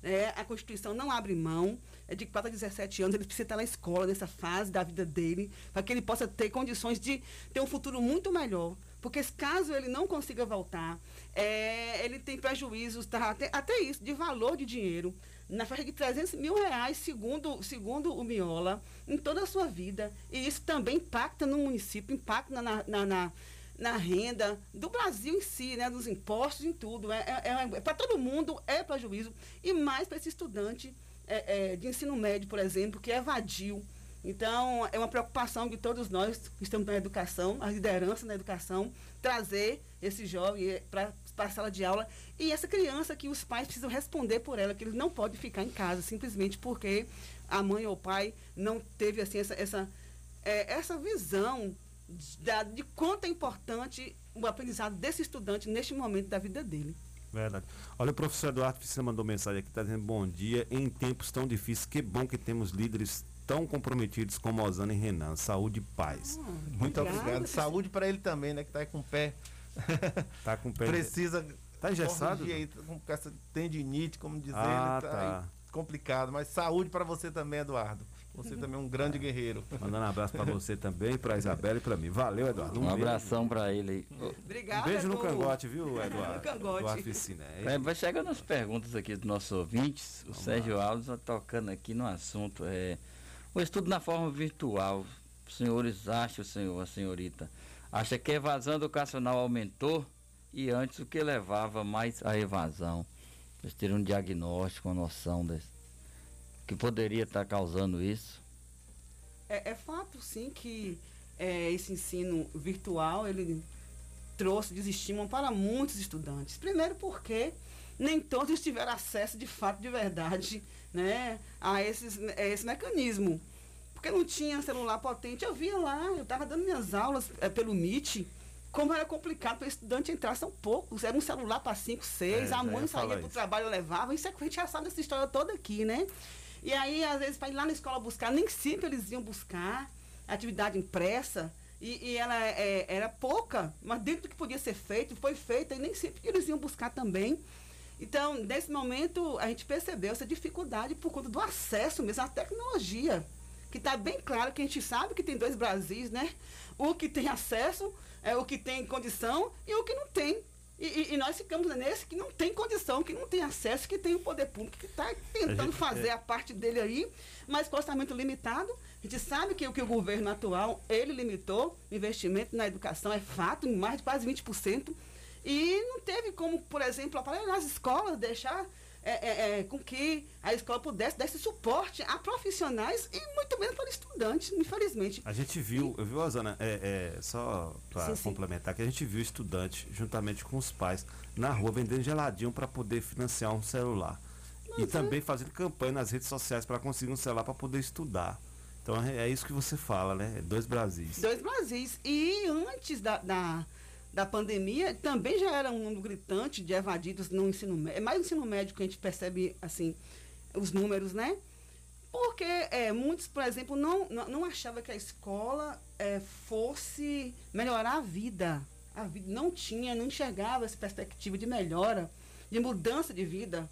[SPEAKER 20] Né? A Constituição não abre mão. É de 4 a 17 anos, ele precisa estar na escola, nessa fase da vida dele, para que ele possa ter condições de ter um futuro muito melhor. Porque caso ele não consiga voltar, é, ele tem prejuízos, tá, até, até isso, de valor de dinheiro, na faixa de 300 mil reais, segundo, segundo o Miola, em toda a sua vida. E isso também impacta no município, impacta na, na, na, na renda do Brasil em si, né, dos impostos, em tudo. É, é, é para todo mundo é prejuízo. E mais para esse estudante é, é, de ensino médio, por exemplo, que evadiu. Então, é uma preocupação de todos nós que estamos na educação, a liderança na educação, trazer esse jovem para a sala de aula e essa criança que os pais precisam responder por ela, que eles não podem ficar em casa simplesmente porque a mãe ou o pai não teve assim, essa, essa, é, essa visão de, de quanto é importante o aprendizado desse estudante neste momento da vida dele.
[SPEAKER 1] Verdade. Olha, o professor Eduardo você mandou mensagem aqui, está dizendo bom dia. Em tempos tão difíceis, que bom que temos líderes tão comprometidos como Osana e Renan. Saúde e paz.
[SPEAKER 19] Ah, Muito obrigado. obrigado. Saúde para ele também, né? Que está com o pé.
[SPEAKER 1] Tá com pé.
[SPEAKER 19] Precisa.
[SPEAKER 1] Tá engessado?
[SPEAKER 19] Aí, com essa tendinite, como dizer, ah, tá, tá. complicado. Mas saúde para você também, Eduardo. Você também é um grande guerreiro.
[SPEAKER 1] Mandando um abraço para você também, para Isabela e para mim. Valeu, Eduardo.
[SPEAKER 8] Um, um abração para ele.
[SPEAKER 20] Obrigado.
[SPEAKER 1] Um beijo no cangote, viu, Eduardo?
[SPEAKER 20] No cangote.
[SPEAKER 1] Do Oficina.
[SPEAKER 8] É, vai chegando as perguntas aqui dos nossos ouvintes. O Vamos Sérgio lá. Alves está tocando aqui no assunto. É, o estudo na forma virtual. Os senhores acham, senhor, a senhorita, acha que a evasão educacional aumentou e antes o que levava mais à evasão? Vocês terem um diagnóstico, uma noção desse que poderia estar causando isso?
[SPEAKER 20] É, é fato, sim, que é, esse ensino virtual ele trouxe desestímulo para muitos estudantes. Primeiro porque nem todos tiveram acesso de fato, de verdade, né, a, esses, a esse mecanismo. Porque não tinha celular potente. Eu via lá, eu estava dando minhas aulas é, pelo MIT, como era complicado para o estudante entrar, são poucos. Era um celular para cinco, seis, é, a mãe saía para o trabalho, levava. Isso é que a gente já sabe essa história toda aqui, né? E aí, às vezes, para ir lá na escola buscar, nem sempre eles iam buscar atividade impressa. E, e ela é, era pouca, mas dentro do que podia ser feito, foi feita, e nem sempre eles iam buscar também. Então, nesse momento, a gente percebeu essa dificuldade por conta do acesso mesmo à tecnologia. Que está bem claro que a gente sabe que tem dois Brasis, né? O que tem acesso, é o que tem condição e o que não tem. E, e, e, nós ficamos nesse que não tem condição, que não tem acesso, que tem o poder público que está tentando a fazer é. a parte dele aí, mas com orçamento limitado. A gente sabe que o que o governo atual, ele limitou investimento na educação, é fato, em mais de quase 20%. E não teve como, por exemplo, aparelhar nas escolas, deixar é, é, é, com que a escola pudesse dar esse suporte a profissionais e muito menos para estudantes, infelizmente.
[SPEAKER 1] A gente viu, eu vi, Osana, é, é, só para complementar, que a gente viu estudante, juntamente com os pais, na rua vendendo geladinho para poder financiar um celular. e também fazendo campanha nas redes sociais para conseguir um celular para poder estudar. Então é, é isso que você fala, né? Dois Brasis.
[SPEAKER 20] Dois Brasis. E antes da, da da pandemia, também já era um número gritante de evadidos no ensino médio. É mais no ensino médio que a gente percebe, assim, os números, né? Porque é, muitos, por exemplo, não, não, achavam que a escola é, fosse melhorar a vida. A vida não tinha, não enxergava essa perspectiva de melhora, de mudança de vida.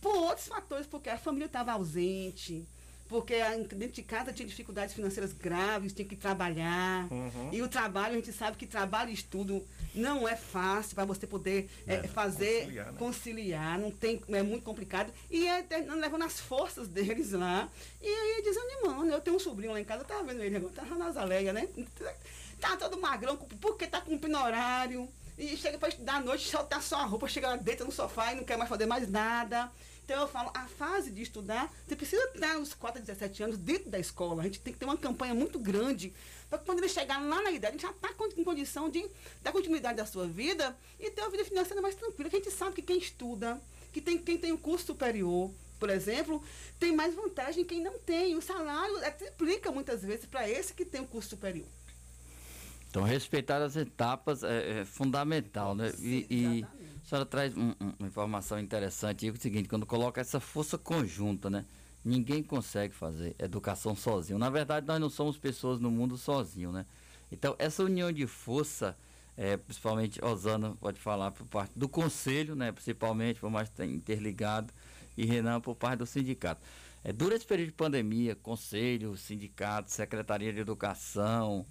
[SPEAKER 20] Por outros fatores, porque a família estava ausente, porque dentro de casa tinha dificuldades financeiras graves, tinha que trabalhar. Uhum. E o trabalho, a gente sabe que trabalho e estudo não é fácil para você poder é, é, fazer, conciliar, né? conciliar, não tem, é muito complicado. E é levando as forças deles lá. E aí desanimando. Eu tenho um sobrinho lá em casa, eu tava vendo ele agora, tava nas aleias, né? Tá todo magrão, porque tá cumprindo horário. E chega para estudar à noite, soltar só a roupa, chega lá, deita no sofá e não quer mais fazer mais nada. Então eu falo, a fase de estudar, você precisa estar os 4 a 17 anos dentro da escola. A gente tem que ter uma campanha muito grande para quando ele chegar lá na idade, a gente já está em condição de dar continuidade à sua vida e ter uma vida financeira mais tranquila. A gente sabe que quem estuda, que tem, quem tem o um curso superior, por exemplo, tem mais vantagem quem não tem. O salário é, triplica muitas vezes para esse que tem o um curso superior.
[SPEAKER 8] Então, respeitar as etapas é, é fundamental, né? Sim, e, a senhora traz um, um, uma informação interessante aí, é o seguinte, quando coloca essa força conjunta, né? Ninguém consegue fazer educação sozinho. Na verdade, nós não somos pessoas no mundo sozinho, né? Então, essa união de força, é, principalmente Osana pode falar por parte do conselho, né? Principalmente, por mais que interligado, e Renan por parte do sindicato. É, durante esse período de pandemia, conselho, sindicato, secretaria de educação,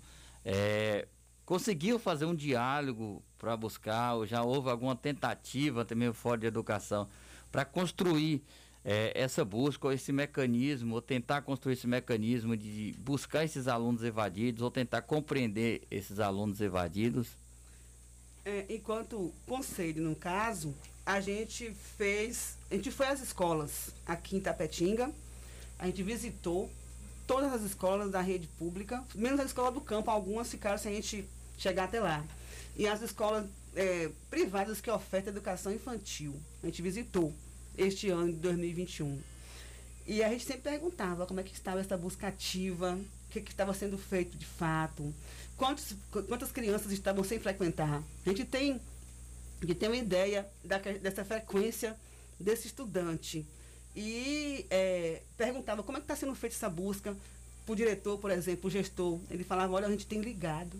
[SPEAKER 8] é, conseguiu fazer um diálogo para buscar, ou já houve alguma tentativa também fora de educação, para construir eh, essa busca, ou esse mecanismo, ou tentar construir esse mecanismo de buscar esses alunos evadidos, ou tentar compreender esses alunos evadidos?
[SPEAKER 20] É, enquanto conselho, no caso, a gente fez, a gente foi às escolas aqui em Tapetinga, a gente visitou todas as escolas da rede pública, menos a escola do campo, algumas ficaram sem a gente chegar até lá. E as escolas é, privadas que ofertam educação infantil, a gente visitou este ano de 2021. E a gente sempre perguntava como é que estava essa busca ativa, o que, que estava sendo feito de fato, quantos, quantas crianças estavam sem frequentar. A gente tem, a gente tem uma ideia da, dessa frequência desse estudante. E é, perguntava como é que está sendo feita essa busca para o diretor, por exemplo, o gestor. Ele falava, olha, a gente tem ligado.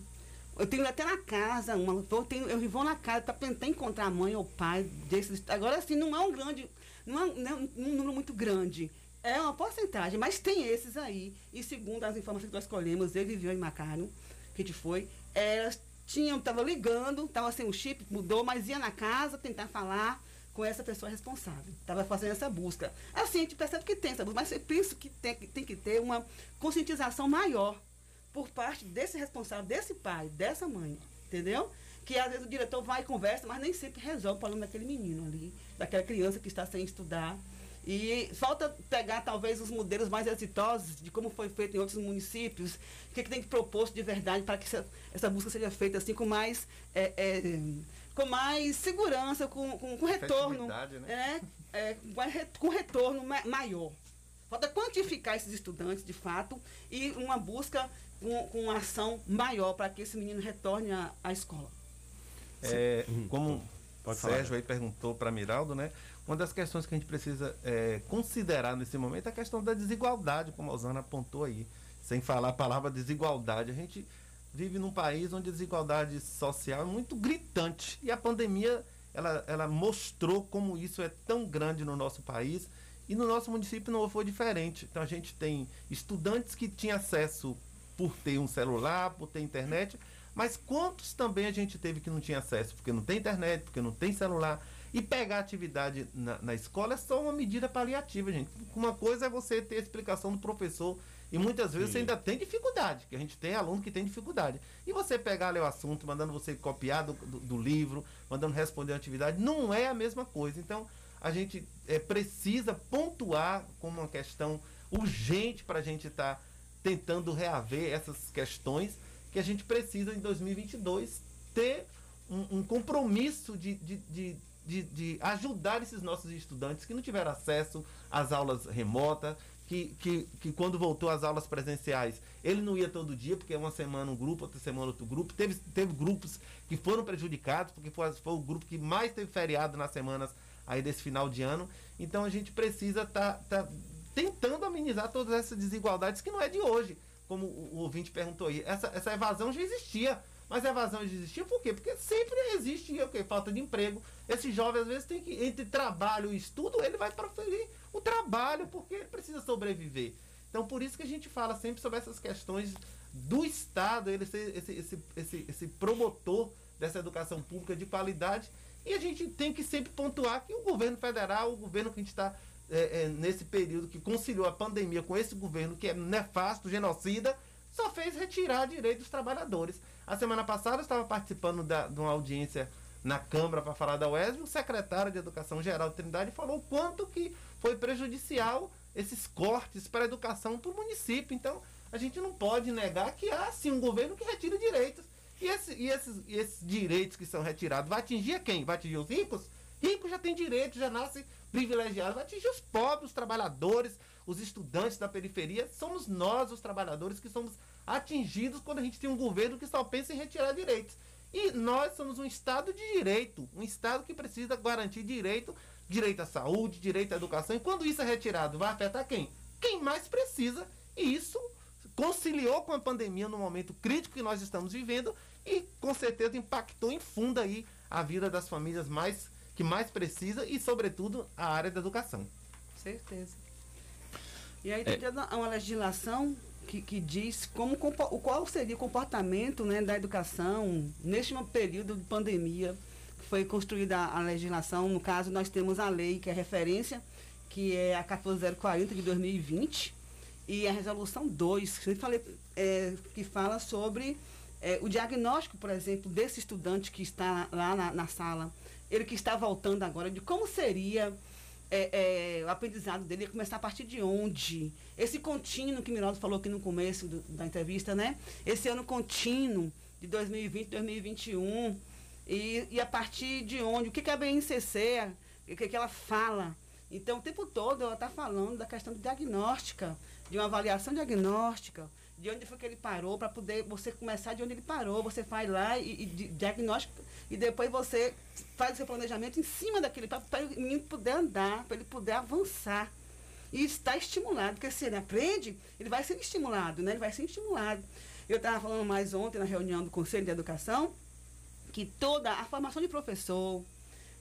[SPEAKER 20] Eu tenho até na casa, uma, eu, tenho, eu vou na casa para tentar encontrar a mãe ou pai desses. Agora, assim, não é um grande, não é, não é um número muito grande. É uma porcentagem, mas tem esses aí. E segundo as informações que nós escolhemos, eu viveu em Macaro, que gente foi, elas tinham, estavam ligando, estava sem o chip, mudou, mas ia na casa tentar falar com essa pessoa responsável. Estava fazendo essa busca. Assim, a gente percebe que tem essa busca, mas eu penso que tem, tem que ter uma conscientização maior por parte desse responsável, desse pai, dessa mãe, entendeu? Que às vezes o diretor vai e conversa, mas nem sempre resolve o problema daquele menino ali, daquela criança que está sem estudar. E falta pegar talvez os modelos mais exitosos de como foi feito em outros municípios, o que, que tem que propor de verdade para que essa, essa, busca seja feita assim com mais, é, é, com mais segurança, com, com, com retorno. Né? É, é, com retorno maior. Falta quantificar esses estudantes de fato e uma busca com, com uma ação maior para que esse menino retorne à, à escola.
[SPEAKER 19] É, como o Sérgio aí perguntou para Miraldo, né? Uma das questões que a gente precisa é, considerar nesse momento é a questão da desigualdade, como a Osana apontou aí. Sem falar a palavra desigualdade. A gente vive num país onde a desigualdade social é muito gritante. E a pandemia, ela, ela mostrou como isso é tão grande no nosso país. E no nosso município não foi diferente. Então a gente tem estudantes que tinham acesso por ter um celular, por ter internet, mas quantos também a gente teve que não tinha acesso, porque não tem internet, porque não tem celular. E pegar atividade na, na escola é só uma medida paliativa, gente. Uma coisa é você ter a explicação do professor. E muitas vezes Sim. você ainda tem dificuldade, que a gente tem aluno que tem dificuldade. E você pegar ali o assunto, mandando você copiar do, do, do livro, mandando responder a atividade, não é a mesma coisa. Então, a gente é, precisa pontuar como uma questão urgente para a gente estar tá tentando reaver essas questões que a gente precisa em 2022 ter um, um compromisso de, de, de, de, de ajudar esses nossos estudantes que não tiveram acesso às aulas remotas, que, que, que quando voltou às aulas presenciais, ele não ia todo dia, porque uma semana um grupo, outra semana outro grupo. Teve, teve grupos que foram prejudicados, porque foi, foi o grupo que mais teve feriado nas semanas aí desse final de ano. Então a gente precisa estar tá, tá tentando amenizar todas essas desigualdades que não é de hoje como o ouvinte perguntou aí, essa, essa evasão já existia. Mas a evasão já existia por quê? Porque sempre existe o quê? falta de emprego. Esse jovem, às vezes, tem que, entre trabalho e estudo, ele vai preferir o trabalho, porque ele precisa sobreviver. Então, por isso que a gente fala sempre sobre essas questões do Estado, ele ser esse, esse, esse, esse promotor dessa educação pública de qualidade. E a gente tem que sempre pontuar que o governo federal, o governo que a gente está é, é, nesse período que conciliou a pandemia com esse governo que é nefasto, genocida, só fez retirar direitos dos trabalhadores. A semana passada eu estava participando da, de uma audiência na Câmara para falar da UESB, o secretário de Educação Geral de Trindade falou o quanto que foi prejudicial esses cortes para a educação para o município. Então, a gente não pode negar que há sim um governo que retira direitos. E, esse, e esses, esses direitos que são retirados vai atingir quem? Vai atingir os ricos? Rico já tem direito, já nasce privilegiado, vai atingir os pobres, os trabalhadores, os estudantes da periferia. Somos nós, os trabalhadores, que somos atingidos quando a gente tem um governo que só pensa em retirar direitos. E nós somos um Estado de direito, um Estado que precisa garantir direito, direito à saúde, direito à educação. E quando isso é retirado, vai afetar quem? Quem mais precisa. E isso conciliou com a pandemia no momento crítico que nós estamos vivendo e com certeza impactou em fundo aí a vida das famílias mais que mais precisa e, sobretudo, a área da educação.
[SPEAKER 20] Certeza. E aí tem é. uma legislação que, que diz como, o qual seria o comportamento né, da educação neste período de pandemia. Foi construída a, a legislação, no caso, nós temos a lei que é referência, que é a 14040 de 2020, e a resolução 2, que, eu falei, é, que fala sobre é, o diagnóstico, por exemplo, desse estudante que está lá na, na sala, ele que está voltando agora, de como seria é, é, o aprendizado dele, ia começar a partir de onde? Esse contínuo que Miraldo falou aqui no começo do- da entrevista, né? Esse ano contínuo de 2020, 2021, e, e a partir de onde? O que, que a BNCC, o que, que ela fala? Então, o tempo todo ela está falando da questão de diagnóstica, de uma avaliação diagnóstica, de onde foi que ele parou, para poder você começar de onde ele parou. Você faz lá e, e di- diagnóstico, e depois você faz o seu planejamento em cima daquele, para o menino poder andar, para ele poder avançar. E está estimulado, porque se ele aprende, ele vai ser estimulado, né? Ele vai ser estimulado. Eu estava falando mais ontem na reunião do Conselho de Educação, que toda a formação de professor,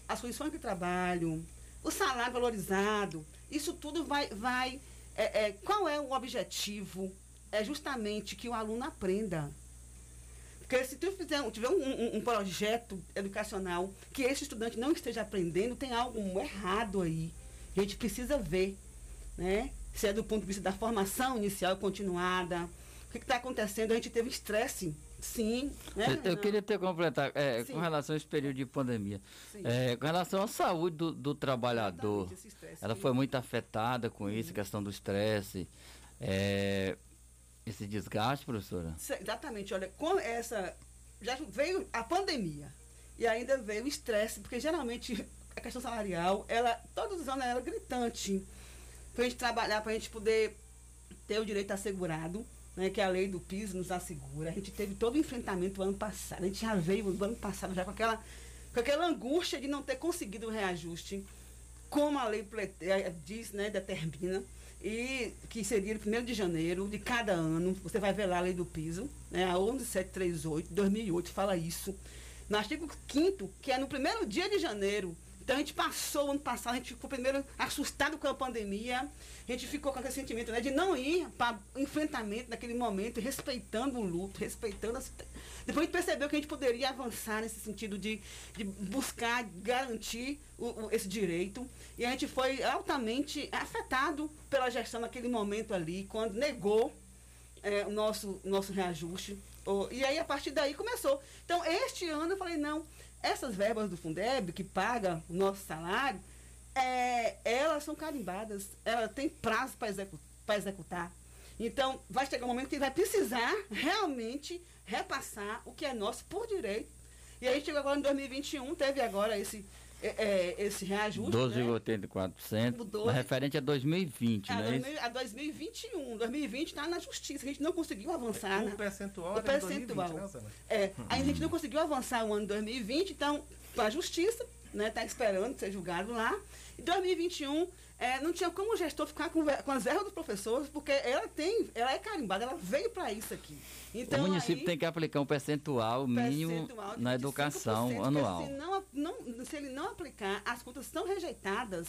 [SPEAKER 20] as condições de trabalho, o salário valorizado, isso tudo vai. vai é, é, qual é o objetivo? É justamente que o aluno aprenda. Porque se tu fizer, tiver um, um- um projeto educacional que esse estudante não esteja aprendendo, tem algo errado aí. A gente precisa ver, né? Se é do ponto de vista da formação inicial e continuada. O que está acontecendo? A gente teve estresse, sim. Né?
[SPEAKER 8] Eu, eu queria ter completar é, com relação a esse período de pandemia. É, com relação à saúde do, do trabalhador, ela foi muito afetada com isso, a questão do estresse. é, esse desgaste, professora?
[SPEAKER 20] Exatamente, olha, com essa. Já veio a pandemia e ainda veio o estresse, porque geralmente a questão salarial, ela, todos os anos ela é gritante. Para a gente trabalhar, para a gente poder ter o direito assegurado, né, que a lei do piso nos assegura. A gente teve todo o enfrentamento ano passado. A gente já veio no ano passado já com aquela, com aquela angústia de não ter conseguido o reajuste, como a lei eh, diz, né, determina, e que seria no 1 de janeiro de cada ano. Você vai ver lá a lei do piso, né, a 11738, 2008, fala isso. No artigo 5 que é no primeiro dia de janeiro. Então a gente passou o ano passado, a gente ficou primeiro assustado com a pandemia, a gente ficou com aquele sentimento né, de não ir para enfrentamento naquele momento, respeitando o luto, respeitando a situ- Depois a gente percebeu que a gente poderia avançar nesse sentido de, de buscar garantir o- o- esse direito. E a gente foi altamente afetado pela gestão naquele momento ali, quando negou é, o nosso, nosso reajuste. E aí, a partir daí, começou. Então, este ano, eu falei, não, essas verbas do Fundeb, que paga o nosso salário, é, elas são carimbadas, ela tem prazo para execu executar. Então, vai chegar um momento que vai precisar realmente repassar o que é nosso por direito. E aí, chegou agora em 2021, teve agora esse, é, é, esse reajuste. né?
[SPEAKER 8] 12,84%.
[SPEAKER 20] Mudou.
[SPEAKER 8] Mas referente a 2020,
[SPEAKER 20] A,
[SPEAKER 8] não é isso?
[SPEAKER 20] 2000 a 2021. 2020 está na justiça. A gente não conseguiu avançar.
[SPEAKER 19] O
[SPEAKER 20] né?
[SPEAKER 19] percentual
[SPEAKER 20] O
[SPEAKER 19] era de 2020,
[SPEAKER 20] percentual.
[SPEAKER 19] né?
[SPEAKER 20] É, a gente não conseguiu avançar o ano 2020, então, a justiça, né, está esperando ser julgado lá. E 2021, é, não tinha como o gestor ficar com, com as erras dos professores, porque ela tem, ela é carimbada, ela veio para isso aqui. Então,
[SPEAKER 8] o município
[SPEAKER 20] aí,
[SPEAKER 8] tem que aplicar um percentual mínimo
[SPEAKER 20] percentual
[SPEAKER 8] na
[SPEAKER 20] 25%,
[SPEAKER 8] educação anual.
[SPEAKER 20] Se, não, não- se ele não aplicar, as contas são rejeitadas.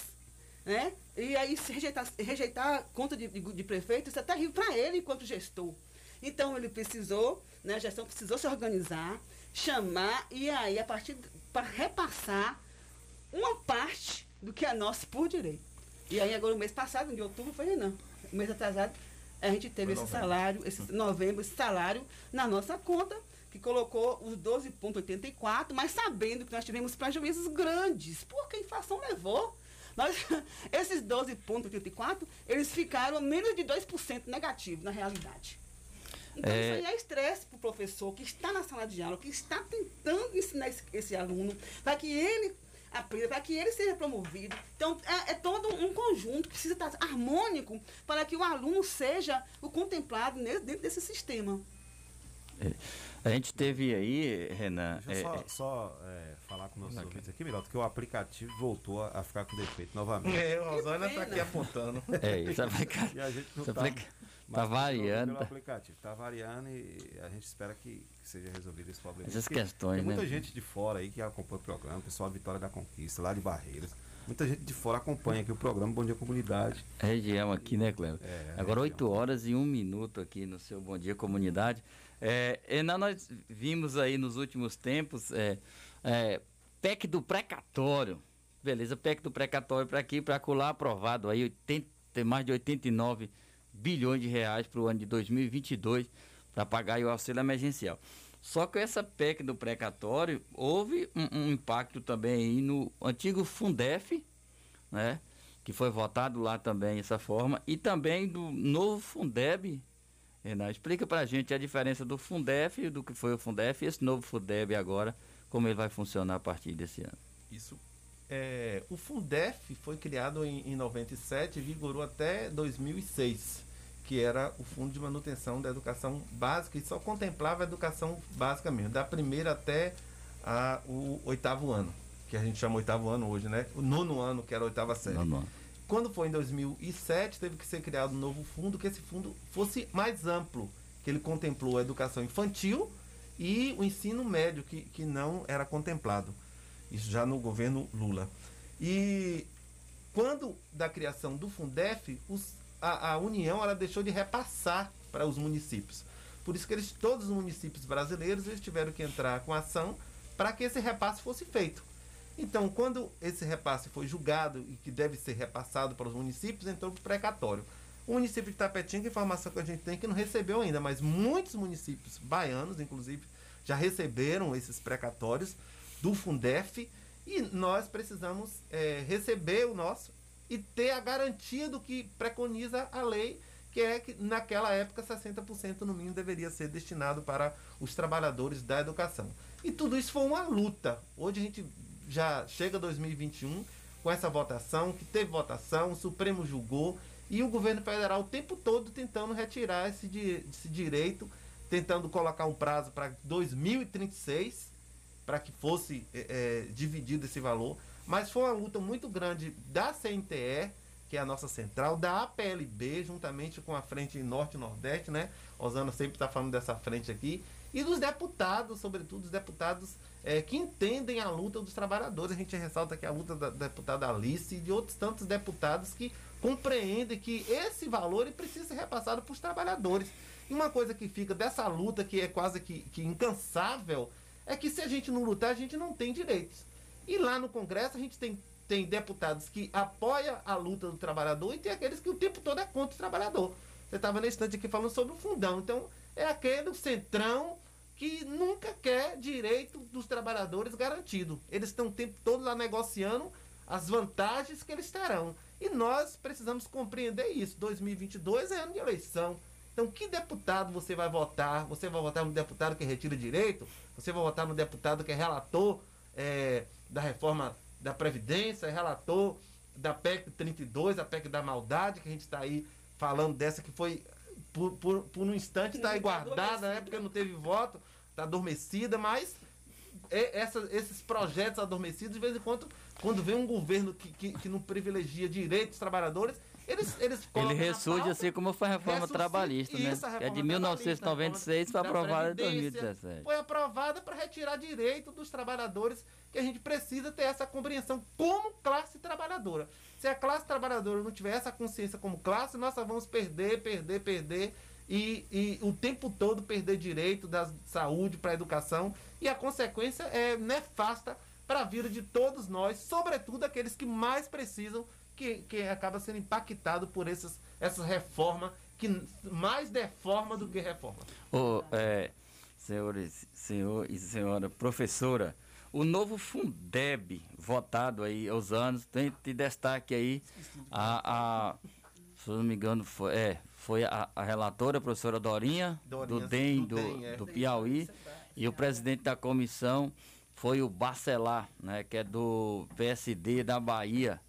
[SPEAKER 20] Né? E aí, se rejeitar, rejeitar a conta de, de, de prefeito, isso é terrível para ele enquanto gestor. Então, ele precisou, né, a gestão precisou se organizar, chamar e aí, a partir para repassar uma parte do que é nosso por direito. E aí, agora, o mês passado, de outubro, foi não. O mês atrasado, a gente teve esse salário, esse novembro, esse salário na nossa conta, que colocou os 12,84, mas sabendo que nós tivemos prejuízos grandes, porque a inflação levou. Nós, esses 12,84, eles ficaram menos de 2% negativo na realidade. Então,
[SPEAKER 8] É.
[SPEAKER 20] isso aí é estresse para o professor que está na sala de aula, que está tentando ensinar esse, esse aluno, para que ele aprenda, para que ele seja promovido. Então, é, é todo um conjunto que precisa estar harmônico para que o aluno seja o contemplado nesse- dentro desse sistema.
[SPEAKER 8] A gente teve aí, Renan.
[SPEAKER 1] Deixa eu
[SPEAKER 8] é,
[SPEAKER 1] só, só, é, falar com nossos ouvintes aqui, Miraldo, que o aplicativo voltou a, a ficar com defeito novamente.
[SPEAKER 19] É, o Rosana tá aqui apontando.
[SPEAKER 8] É, esse aplicativo.
[SPEAKER 1] E a gente não tá,
[SPEAKER 8] aplica-
[SPEAKER 1] mais
[SPEAKER 8] tá variando.
[SPEAKER 1] Pelo aplicativo. Tá variando e a gente espera que seja resolvido esse problema.
[SPEAKER 8] Essas
[SPEAKER 1] Porque
[SPEAKER 8] questões,
[SPEAKER 1] Tem muita
[SPEAKER 8] né?
[SPEAKER 1] gente de fora aí que acompanha o programa, o pessoal Vitória da Conquista, lá de Barreiras. Muita gente de fora acompanha aqui o programa Bom Dia Comunidade.
[SPEAKER 8] Região aqui, né, Cleber?
[SPEAKER 1] É,
[SPEAKER 8] Agora 8 horas e 1 minuto aqui no seu Bom Dia Comunidade. É, Enan, nós vimos aí nos últimos tempos é, é, PEC do precatório. Beleza, PEC do precatório para aqui, para colar aprovado aí 80, tem mais de 89 bilhões de reais para o ano de 2022 para pagar o auxílio emergencial. Só que essa PEC do precatório houve um, um impacto também no antigo Fundef, né? Que foi votado lá também dessa forma, e também do novo Fundeb. Renan, explica pra gente a diferença do Fundef, do que foi o Fundef, e esse novo Fundeb agora, como ele vai funcionar a partir desse ano.
[SPEAKER 19] Isso. É, o Fundef foi criado em, em 97 e vigorou até 2006, que era o Fundo de Manutenção da Educação Básica e só contemplava a educação básica mesmo, da primeira até a, o oitavo ano, que a gente chama oitavo ano hoje, né? O nono ano, que era a oitava série.
[SPEAKER 8] Nono.
[SPEAKER 19] Quando foi em 2007, teve que ser criado um novo fundo, que esse fundo fosse mais amplo, que ele contemplou a educação infantil e o ensino médio, que, que não era contemplado. Isso já no governo Lula. E quando da criação do Fundef, os, a, a União ela deixou de repassar para os municípios. Por isso que eles, todos os municípios brasileiros eles tiveram que entrar com ação para que esse repasse fosse feito. Então, quando esse repasse foi julgado e que deve ser repassado para os municípios, entrou para o precatório. O município de Tapetinga, a informação que a gente tem é que não recebeu ainda, mas muitos municípios baianos, inclusive, já receberam esses precatórios do Fundef e nós precisamos é, receber o nosso e ter a garantia do que preconiza a lei, que é que naquela época 60% no mínimo deveria ser destinado para os trabalhadores da educação. E tudo isso foi uma luta. Hoje a gente já chega 2021 com essa votação, que teve votação, o Supremo julgou e o governo federal o tempo todo tentando retirar esse, di esse direito, tentando colocar um prazo para 2036 para que fosse é, dividido esse valor. Mas foi uma luta muito grande da CNTE, que é a nossa central, da APLB, juntamente com a Frente Norte e Nordeste, né? Osana sempre está falando dessa frente aqui. E dos deputados, sobretudo os deputados é, que entendem a luta dos trabalhadores. A gente ressalta aqui a luta da deputada Alice e de outros tantos deputados que compreendem que esse valor precisa ser repassado para os trabalhadores. E uma coisa que fica dessa luta que é quase que, que incansável é que se a gente não lutar, a gente não tem direitos. E lá no Congresso a gente tem, tem deputados que apoiam a luta do trabalhador e tem aqueles que o tempo todo é contra o trabalhador. Você estava na instante aqui falando sobre o fundão. Então, é aquele centrão que nunca quer direito dos trabalhadores garantido. Eles estão o tempo todo lá negociando as vantagens que eles terão. E nós precisamos compreender isso. 2022 é ano de eleição. Então, que deputado você vai votar? Você vai votar no deputado que retira direito? Você vai votar no deputado que é relator é, da reforma da Previdência, é relator da PEC 32, a PEC da maldade, que a gente está aí falando dessa que foi por, por, por um instante está aí guardada, né? Porque não teve voto, está adormecida, mas essa, esses projetos adormecidos, de vez em quando, quando vem um governo que, que, que não privilegia direitos dos trabalhadores, eles, eles
[SPEAKER 8] Ele ressurge assim como foi a reforma trabalhista, né?
[SPEAKER 19] isso, a
[SPEAKER 8] Que é
[SPEAKER 19] reforma
[SPEAKER 8] de 1996 foi
[SPEAKER 19] da
[SPEAKER 8] aprovada em
[SPEAKER 19] Previdência,
[SPEAKER 8] 2017.
[SPEAKER 19] Foi aprovada para retirar direito dos trabalhadores, que a gente precisa ter essa compreensão como classe trabalhadora. Se a classe trabalhadora não tiver essa consciência como classe, nós só vamos perder, perder, perder e, e o tempo todo perder direito da saúde para a educação e a consequência é nefasta para a vida de todos nós, sobretudo aqueles que mais precisam, que, que acaba sendo impactado por essas, essas reformas que mais deforma do que reforma.
[SPEAKER 8] Ô, é, senhores, senhor e senhora professora, o novo Fundeb, votado aí aos anos, tem de destaque aí a, a se eu não me engano, foi, é, foi a, a relatora, a professora Dorinha,
[SPEAKER 19] Dorinha,
[SPEAKER 8] do DEM,
[SPEAKER 19] do
[SPEAKER 8] do,
[SPEAKER 19] DEM, é.
[SPEAKER 8] do Piauí, e o presidente da comissão foi o Bacelar, né, que é do PSD da Bahia.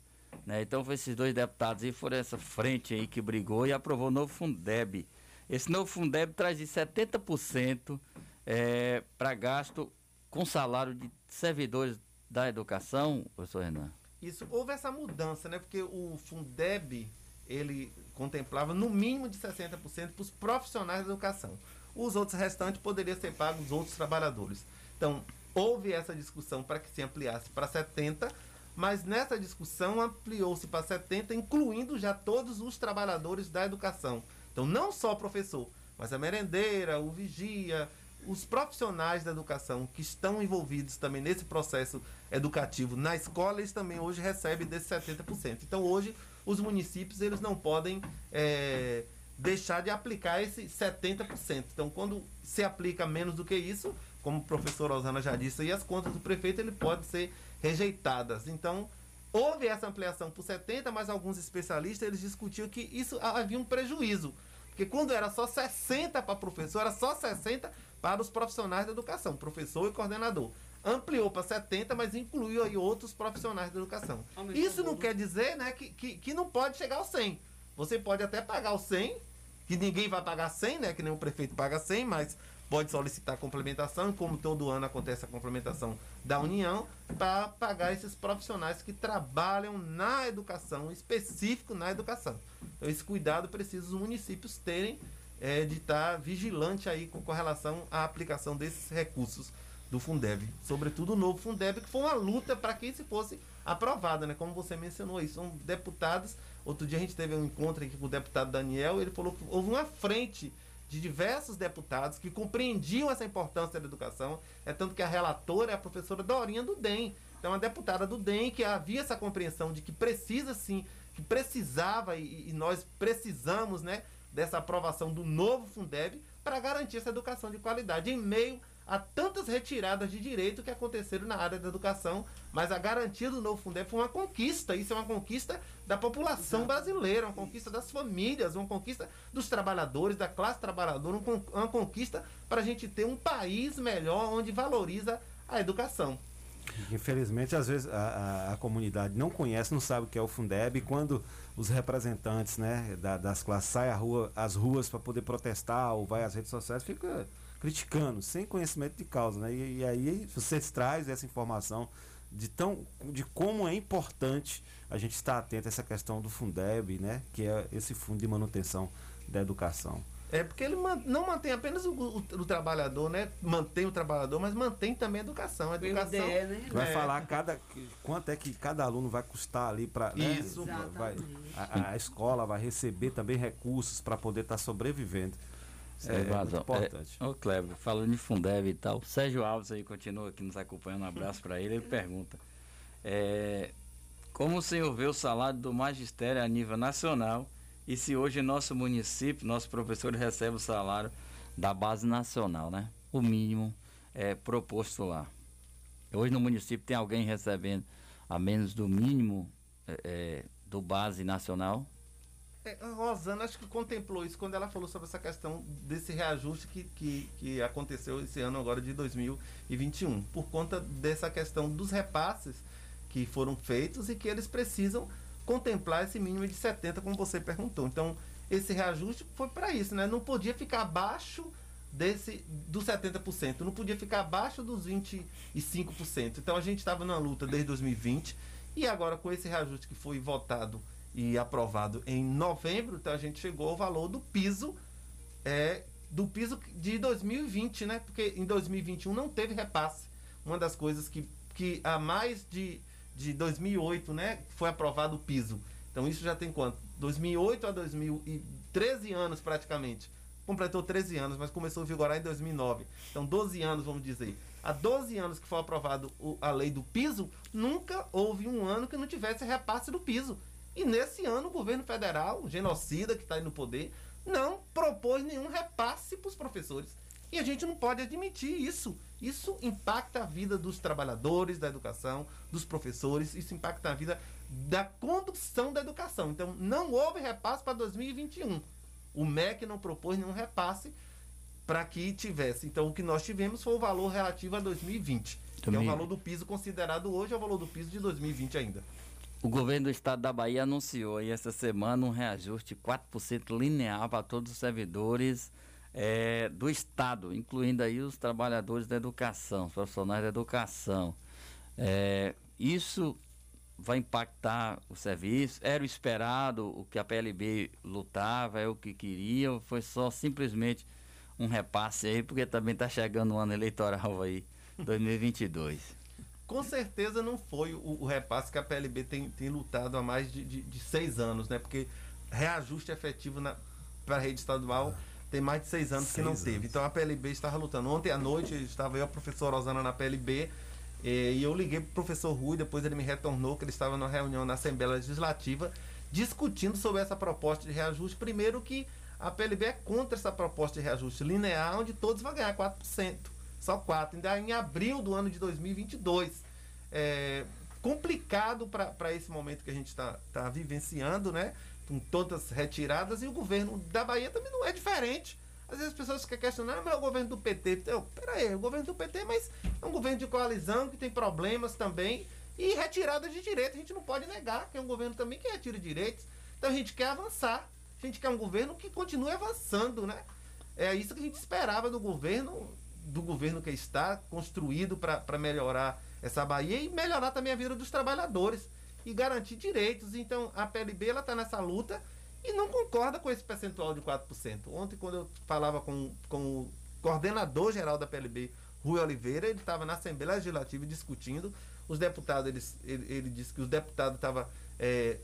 [SPEAKER 8] Né? Então foi esses dois deputados e foram essa frente aí que brigou e aprovou o novo Fundeb. Esse novo Fundeb traz de 70% é, para gasto com salário de servidores da educação, professor Renan.
[SPEAKER 19] Isso, houve essa mudança, né? Porque o Fundeb, ele contemplava no mínimo de 60% para os profissionais da educação. Os outros restantes poderiam ser pagos os outros trabalhadores. Então, houve essa discussão para que se ampliasse para 70%, mas nessa discussão ampliou-se para 70, incluindo já todos os trabalhadores da educação. Então, não só o professor, mas a merendeira, o vigia, os profissionais da educação que estão envolvidos também nesse processo educativo na escola, eles também hoje recebem desses 70%. Então, hoje, os municípios eles não podem é, deixar de aplicar esse 70%. Então, quando se aplica menos do que isso, como o professor Osana já disse, e as contas do prefeito ele pode ser rejeitadas. Então, houve essa ampliação por 70, mas alguns especialistas eles discutiam que isso havia um prejuízo. Porque quando era só 60 para professor, era só 60 para os profissionais da educação, professor e coordenador. Ampliou para 70, mas incluiu aí outros profissionais da educação.
[SPEAKER 20] Aumentou
[SPEAKER 19] Isso não
[SPEAKER 20] muito.
[SPEAKER 19] quer dizer né, que, que, que não pode chegar ao 100. Você pode até pagar o 100, que ninguém vai pagar 100, né? Que nem o prefeito paga 100, mas pode solicitar complementação, como todo ano acontece a complementação da União, para pagar esses profissionais que trabalham na educação, específico na educação. Então, esse cuidado precisa os municípios terem é, de estar vigilante aí com, com relação à aplicação desses recursos do Fundeb. Sobretudo o novo Fundeb, que foi uma luta para que isso fosse aprovado, né? Como você mencionou aí, são deputados. Outro dia a gente teve um encontro aqui com o deputado Daniel, ele falou que houve uma frente de diversos deputados que compreendiam essa importância da educação. É tanto que a relatora é a professora Dorinha do DEM. Então, a deputada do DEM que havia essa compreensão de que precisa sim, que precisava e, e nós precisamos, né, dessa aprovação do novo Fundeb para garantir essa educação de qualidade em meio a tantas retiradas de direito que aconteceram na área da educação, mas a garantia do novo Fundeb foi uma conquista. Isso é uma conquista da população brasileira, uma conquista das famílias, uma conquista dos trabalhadores, da classe trabalhadora, um uma conquista para a gente ter um país melhor onde valoriza a educação.
[SPEAKER 1] Infelizmente, às vezes a, a- a comunidade não conhece, não sabe o que é o Fundeb e quando os representantes né, da- das classes saem à rua, às ruas para poder protestar ou vai às redes sociais, fica criticando, sem conhecimento de causa. Né? E, e aí vocês trazem essa informação de, tão, de como é importante a gente estar atento a essa questão do Fundeb, né? que é esse fundo de manutenção da educação.
[SPEAKER 19] É porque ele não mantém apenas o, o- o trabalhador, né? Mantém o trabalhador, mas mantém também a educação. A educação
[SPEAKER 1] Vai
[SPEAKER 19] É.
[SPEAKER 1] falar cada, quanto é que cada aluno vai custar ali para
[SPEAKER 19] Isso.
[SPEAKER 1] vai, a, a escola vai receber também recursos para poder estar sobrevivendo.
[SPEAKER 8] Isso
[SPEAKER 1] É,
[SPEAKER 8] é, vazão.
[SPEAKER 1] importante.
[SPEAKER 8] É, ô Kleber, falando de Fundeb e tal, Sérgio Alves aí continua aqui nos acompanhando, um abraço para ele, ele pergunta, é, como o senhor vê o salário do magistério a nível nacional e se hoje nosso município, nossos professores recebem o salário da base nacional, né? O mínimo é proposto lá. Hoje no município tem alguém recebendo a menos do mínimo é, é, do base nacional?
[SPEAKER 19] É, a Rosana acho que contemplou isso quando ela falou sobre essa questão desse reajuste que, que, que aconteceu esse ano agora de 2021, por conta dessa questão dos repasses que foram feitos e que eles precisam contemplar esse mínimo de 70, como você perguntou. Então, esse reajuste foi para isso, né? Não podia ficar abaixo desse dos 70%, não podia ficar abaixo dos 25%. Então a gente estava na luta desde 2020 e agora com esse reajuste que foi votado e aprovado em novembro, então a gente chegou ao valor do piso é, do piso de 2020, né? Porque em 2021 não teve repasse. Uma das coisas que, que há mais de, de 2008, né, foi aprovado o piso. Então isso já tem quanto? 2008 a 2013 anos praticamente. Completou 13 anos, mas começou a vigorar em 2009. Então 12 anos, vamos dizer. Há 12 anos que foi aprovado o- a lei do piso, nunca houve um ano que não tivesse repasse do piso. E nesse ano o governo federal, o genocida que está aí no poder, não propôs nenhum repasse para os professores. E a gente não pode admitir isso. Isso impacta a vida dos trabalhadores da educação, dos professores, isso impacta a vida da condução da educação. Então, não houve repasse para 2021. O MEC não propôs nenhum repasse para que tivesse. Então, o que nós tivemos foi o valor relativo a 2020, que é o
[SPEAKER 8] Também-
[SPEAKER 19] valor do piso considerado hoje, é o valor do piso de 2020 ainda.
[SPEAKER 8] O governo do estado da Bahia anunciou aí essa semana um reajuste de 4% linear para todos os servidores eh, do estado, incluindo aí os trabalhadores da educação, os profissionais da educação. Eh, isso vai impactar o serviço? Era o esperado, o que a PLB lutava, é o que queria, foi só simplesmente um repasse aí, porque também está chegando o ano eleitoral aí, 2022?
[SPEAKER 19] Com certeza não foi o, o repasse que a PLB tem, tem lutado há mais de, de, de seis anos, né? Porque reajuste efetivo para a rede estadual tem mais de seis anos que não
[SPEAKER 1] Seis
[SPEAKER 19] teve.
[SPEAKER 1] anos.
[SPEAKER 19] Então a PLB estava lutando. Ontem à noite estava eu a professora Rosana na PLB eh, e eu liguei para o professor Rui, depois ele me retornou que ele estava numa reunião na Assembleia Legislativa discutindo sobre essa proposta de reajuste. Primeiro que a PLB é contra essa proposta de reajuste linear, onde todos vão ganhar 4%. Só 4%. Ainda em abril do ano de 2022. É complicado para esse momento que a gente está tá vivenciando, né? Com todas retiradas, e o governo da Bahia também não é diferente. Às vezes as pessoas ficam questionando, "Ah, mas é o governo do PT. Então, peraí, o governo do PT, mas é um governo de coalizão que tem problemas também. E retirada de direito, a gente não pode negar que é um governo também que retira direitos. Então a gente quer avançar. A gente quer um governo que continue avançando, né? É isso que a gente esperava do governo, do governo que está construído para melhorar essa Bahia e melhorar também a vida dos trabalhadores e garantir direitos. Então a PLB está nessa luta e não concorda com esse percentual de 4%. Ontem, quando eu falava com, com o coordenador geral da PLB, Rui Oliveira, ele estava na Assembleia Legislativa discutindo. Os deputados, eles, ele, ele disse que os deputados estavam é,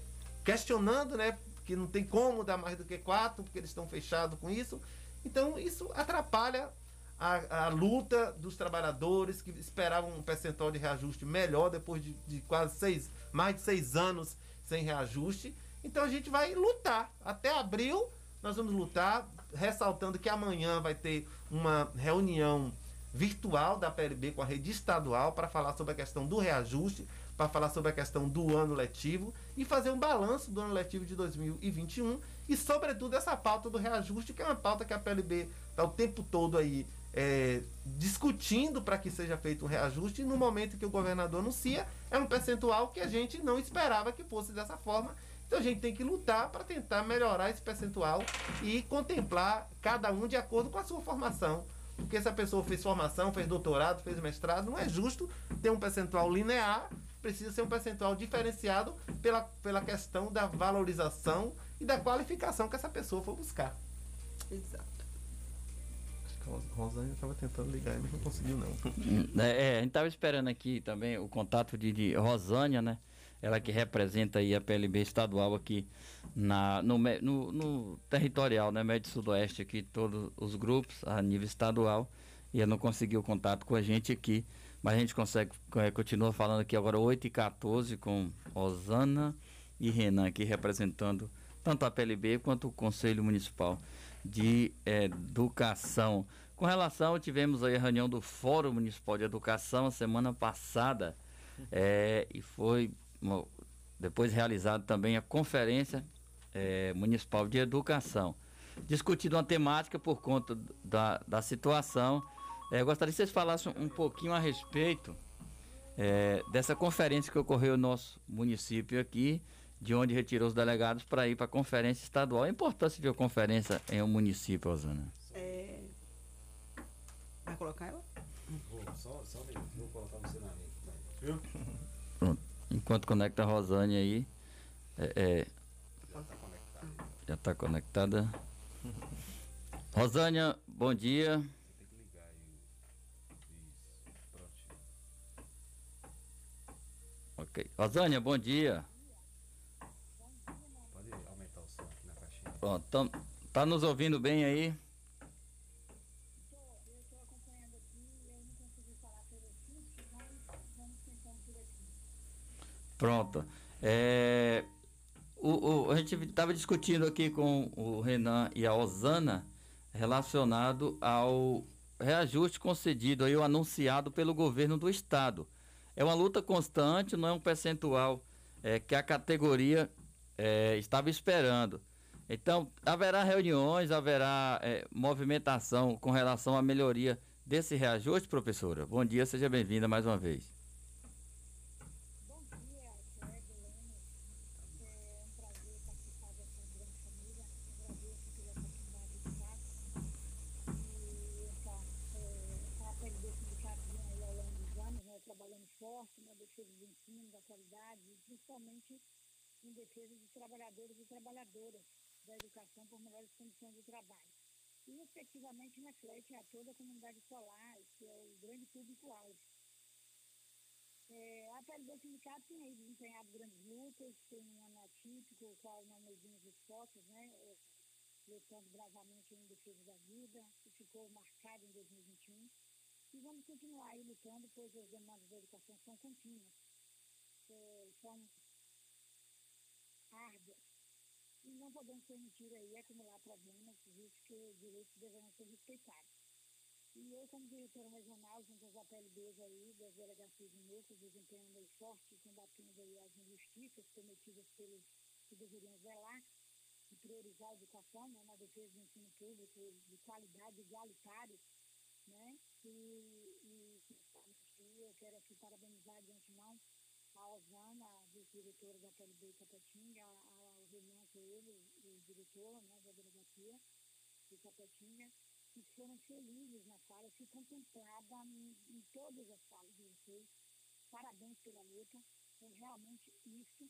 [SPEAKER 19] questionando, né? Que não tem como dar mais do que 4%, porque eles estão fechados com isso. Então, isso atrapalha a, a luta dos trabalhadores que esperavam um percentual de reajuste melhor depois de, de quase seis, mais de seis anos sem reajuste. Então a gente vai lutar. Até abril nós vamos lutar, ressaltando que amanhã vai ter uma reunião virtual da PLB com a rede estadual para falar sobre a questão do reajuste, para falar sobre a questão do ano letivo e fazer um balanço do ano letivo de 2021 e, sobretudo, essa pauta do reajuste, que é uma pauta que a PLB está o tempo todo aí é, discutindo para que seja feito um reajuste. E no momento que o governador anuncia, é um percentual que a gente não esperava que fosse dessa forma. Então a gente tem que lutar para tentar melhorar esse percentual e contemplar cada um de acordo com a sua formação. Porque se a pessoa fez formação, fez doutorado, fez mestrado, não é justo ter um percentual linear, precisa ser um percentual diferenciado pela, pela questão da valorização e da qualificação que essa pessoa for buscar.
[SPEAKER 20] Exato.
[SPEAKER 19] Rosângela estava tentando ligar, mas não conseguiu não.
[SPEAKER 8] É, a gente estava esperando aqui também o contato de, de Rosânia, né? Ela que representa aí a PLB estadual aqui na, no, no, no territorial, né? Médio Sudoeste aqui, todos os grupos a nível estadual. E ela não conseguiu contato com a gente aqui. Mas a gente consegue, é, continua falando aqui agora 8 e 14 com Rosana e Renan aqui representando tanto a PLB quanto o Conselho Municipal de Educação. Com relação, tivemos aí a reunião do Fórum Municipal de Educação semana passada é, e foi depois realizada também a Conferência é, Municipal de Educação. Discutido uma temática por conta da, da situação. É, gostaria que vocês falassem um pouquinho a respeito dessa conferência que ocorreu no nosso município aqui, de onde retirou os delegados para ir para a conferência estadual. A importância de uma conferência em um município, Osana.
[SPEAKER 20] É... Vai colocar ela?
[SPEAKER 1] Só, só um minuto, vou colocar você na linha. Viu?
[SPEAKER 8] Pronto. Enquanto conecta a Rosane aí, é, é, já está conectada. Rosânia, bom dia. Ok. Rosânia, bom dia.
[SPEAKER 1] Pode aumentar o som aqui na caixinha.
[SPEAKER 8] Pronto, tam- tá nos ouvindo bem aí? Pronto. É, o, o- a gente estava discutindo aqui com o Renan e a Osana relacionado ao reajuste concedido aí, anunciado pelo governo do estado. É uma luta constante, não é um percentual é, que a categoria é, estava esperando. Então, haverá reuniões, haverá é, movimentação com relação à melhoria desse reajuste, professora? Bom dia, seja bem-vinda mais uma vez.
[SPEAKER 21] trabalhando forte na defesa do ensino, da qualidade, e principalmente em defesa dos trabalhadores e trabalhadoras da educação por melhores condições de trabalho. E efetivamente reflete a toda a comunidade escolar, que é o grande público-alvo. É, a PLB Sindicato tem aí desempenhado grandes lutas, tem um ano atípico, o qual não medimos esforços, né? É, lutando bravamente em defesa da vida, que ficou marcado em 2021. E vamos continuar aí lutando, pois as demandas da educação são contínuas, é, são árduas. E não podemos permitir aí acumular problemas, visto que os direitos deverão ser respeitados. E eu, como diretora regional, junto às APLBs aí, das delegacias de núcleo, desempenhando aí forte, combatendo aí as injustiças cometidas pelos que deveriam velar e priorizar a educação, né, na defesa do ensino público de qualidade igualitário, né, e, e, eu quero aqui parabenizar de antemão diretora da PLB Itapetinga, a, reunião com ele, o diretor né, da delegacia de Itapetinga, que foram felizes na fala, fui contemplada em, em todas as falas de vocês. Parabéns pela luta, é realmente isso.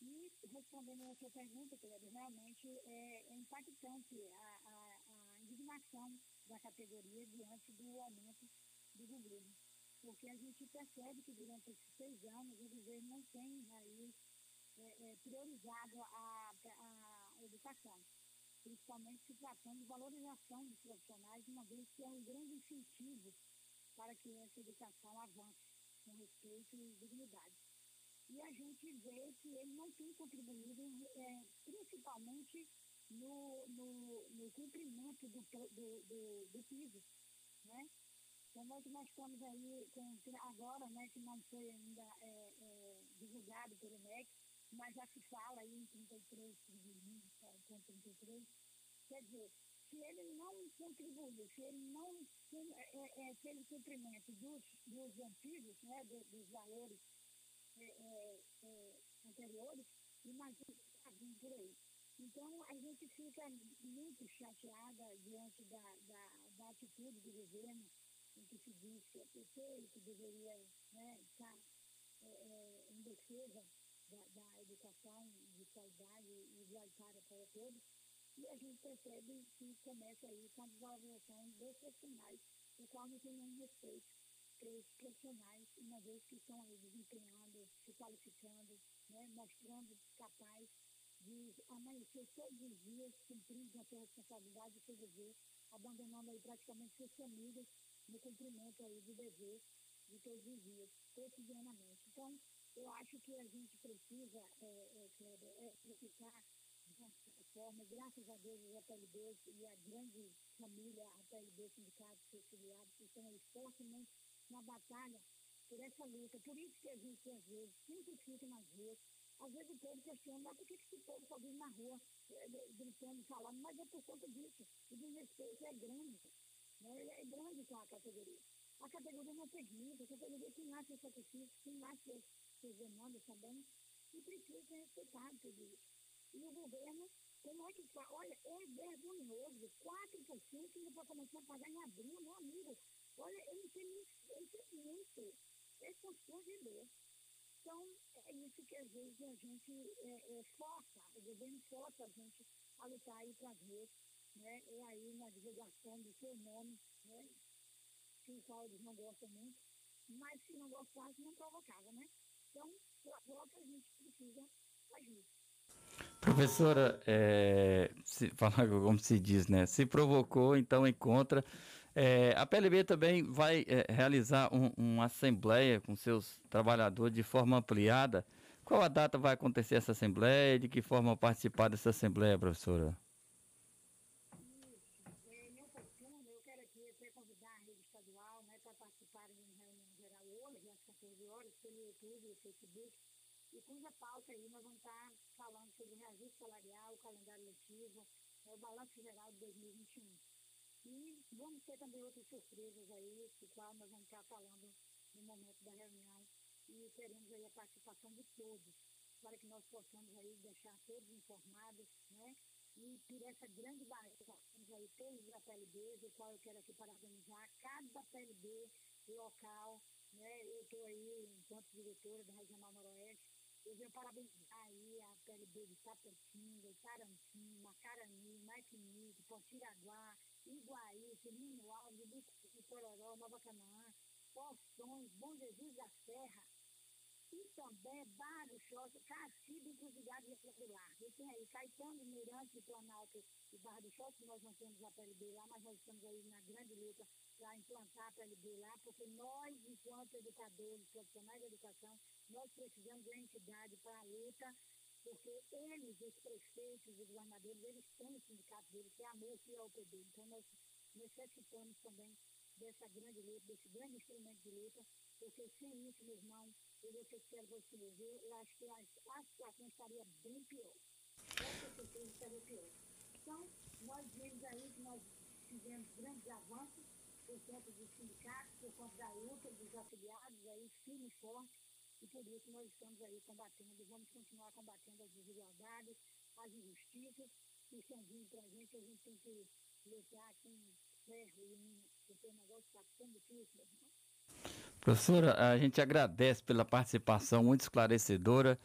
[SPEAKER 21] E respondendo a sua pergunta, Pedro, realmente é, é impactante a, a, a, indignação da categoria diante do aumento do governo. Porque a gente percebe que durante esses seis anos o governo não tem aí é, é, priorizado a, a educação principalmente se tratando de valorização dos profissionais, uma vez que é um grande incentivo para que essa educação avance com respeito e dignidade. E a gente vê que ele não tem contribuído, é, principalmente no, no, no, cumprimento do, do, do, do piso. Né? Como é que nós estamos aí, com, agora, né, que não foi ainda é, é, divulgado pelo MEC, mas já se fala aí em 33, com 33. Quer dizer, se ele não contribui, se ele não é, é, fez o cumprimento dos, dos antigos, né, dos, dos valores é, é, é anteriores, imagina que está vindo por aí. Então, a gente fica muito chateada diante da, da, da atitude do governo, em que se diz que é perfeito, que deveria né, estar é, em defesa da, da educação de qualidade e igualitária para todos. E a gente percebe que começa aí com a desvalorização dos profissionais, o qual não tem nenhum respeito pelos profissionais, uma vez que estão aí desempenhando, se qualificando, né, mostrando capaz de amanhecer todos os dias, cumprindo a sua responsabilidade e seu dever, abandonando aí praticamente suas famílias no cumprimento aí do dever de todos os dias, cotidianamente. Então, eu acho que a gente precisa, é, é, é, de uma forma, graças a Deus, os APLBs e a grande família APLB, sindicatos, seus filiados, estão aí fortemente na batalha por essa luta. Por isso que a gente, às vezes, simplifica nas ruas. Às vezes o povo questiona, mas por que esse povo está vindo na rua, é, gritando, falando? Mas é por conta disso. O desrespeito é grande. É grande com a categoria. A categoria não permite, a categoria que nasce o sacrifício, que nasce suas demandas também, e precisa ser respeitado tudo isso. E o governo, como é que faz? Olha, é vergonhoso, 4% ainda para começar a pagar em abril, meu amigo. Olha, ele tem, ele tem muito. É constrangedor. Então, é isso que às vezes a gente é, é, força, o governo força a gente a lutar aí para as né? É aí na divulgação do seu nome, né? Que o qual eles não gostam muito, mas se não gostasse, não provocava, né? Então, agora a gente precisa agir.
[SPEAKER 8] Professora, é, se, falar como se diz, né? Se provocou, então encontra. É, a PLB também vai é, realizar um, uma assembleia com seus trabalhadores de forma ampliada. Qual a data vai acontecer essa assembleia? De que forma participar dessa assembleia, professora?
[SPEAKER 21] E cuja pauta aí nós vamos estar falando sobre o reajuste salarial, o calendário letivo, é, o balanço geral de 2021. E vamos ter também outras surpresas aí, do qual nós vamos estar falando no momento da reunião. E teremos aí a participação de todos, para que nós possamos aí deixar todos informados, né? E por essa grande barreira, temos aí todos os PLBs, o qual eu quero aqui parabenizar cada PLB local, né? Eu estou aí enquanto diretora da Regional Noroeste, eu venho parabenizar aí a PLB de Tapetinga, Tarantim, Macarani, Maitinique, Potiraguá, Iguaí, Firmino Alves, Bucuí, Pororó, Nova Canaã, Porções, Bom Jesus da Serra, E também Barra do Caciba e Cruzilhado Rectangular. E tem aí Caetano, Mirante, Planalto e Barra do Choque, nós não temos a PLB lá, mas nós estamos aí na grande luta para implantar a PLB lá, porque nós, enquanto educadores, profissionais de educação, nós precisamos de uma entidade para a luta, porque eles, os prefeitos e governadores, eles têm o sindicato deles, que é a MUF e a OPB. Então nós necessitamos também dessa grande luta, desse grande instrumento de luta, porque sem isso, meu irmão, eu vou ser sincero com você, viu? eu acho que a, situação estaria bem pior. Certeza estaria pior. Então, nós vemos aí que nós fizemos grandes avanços por conta dos sindicatos, por conta da luta dos afiliados aí, firme e forte, e por isso nós estamos aí combatendo, vamos continuar combatendo as desigualdades, as injustiças que estão vindo para a gente, a gente tem que lutar com ferro e porque o negócio está tão difícil, irmão.
[SPEAKER 8] Professora, a gente agradece pela participação muito esclarecedora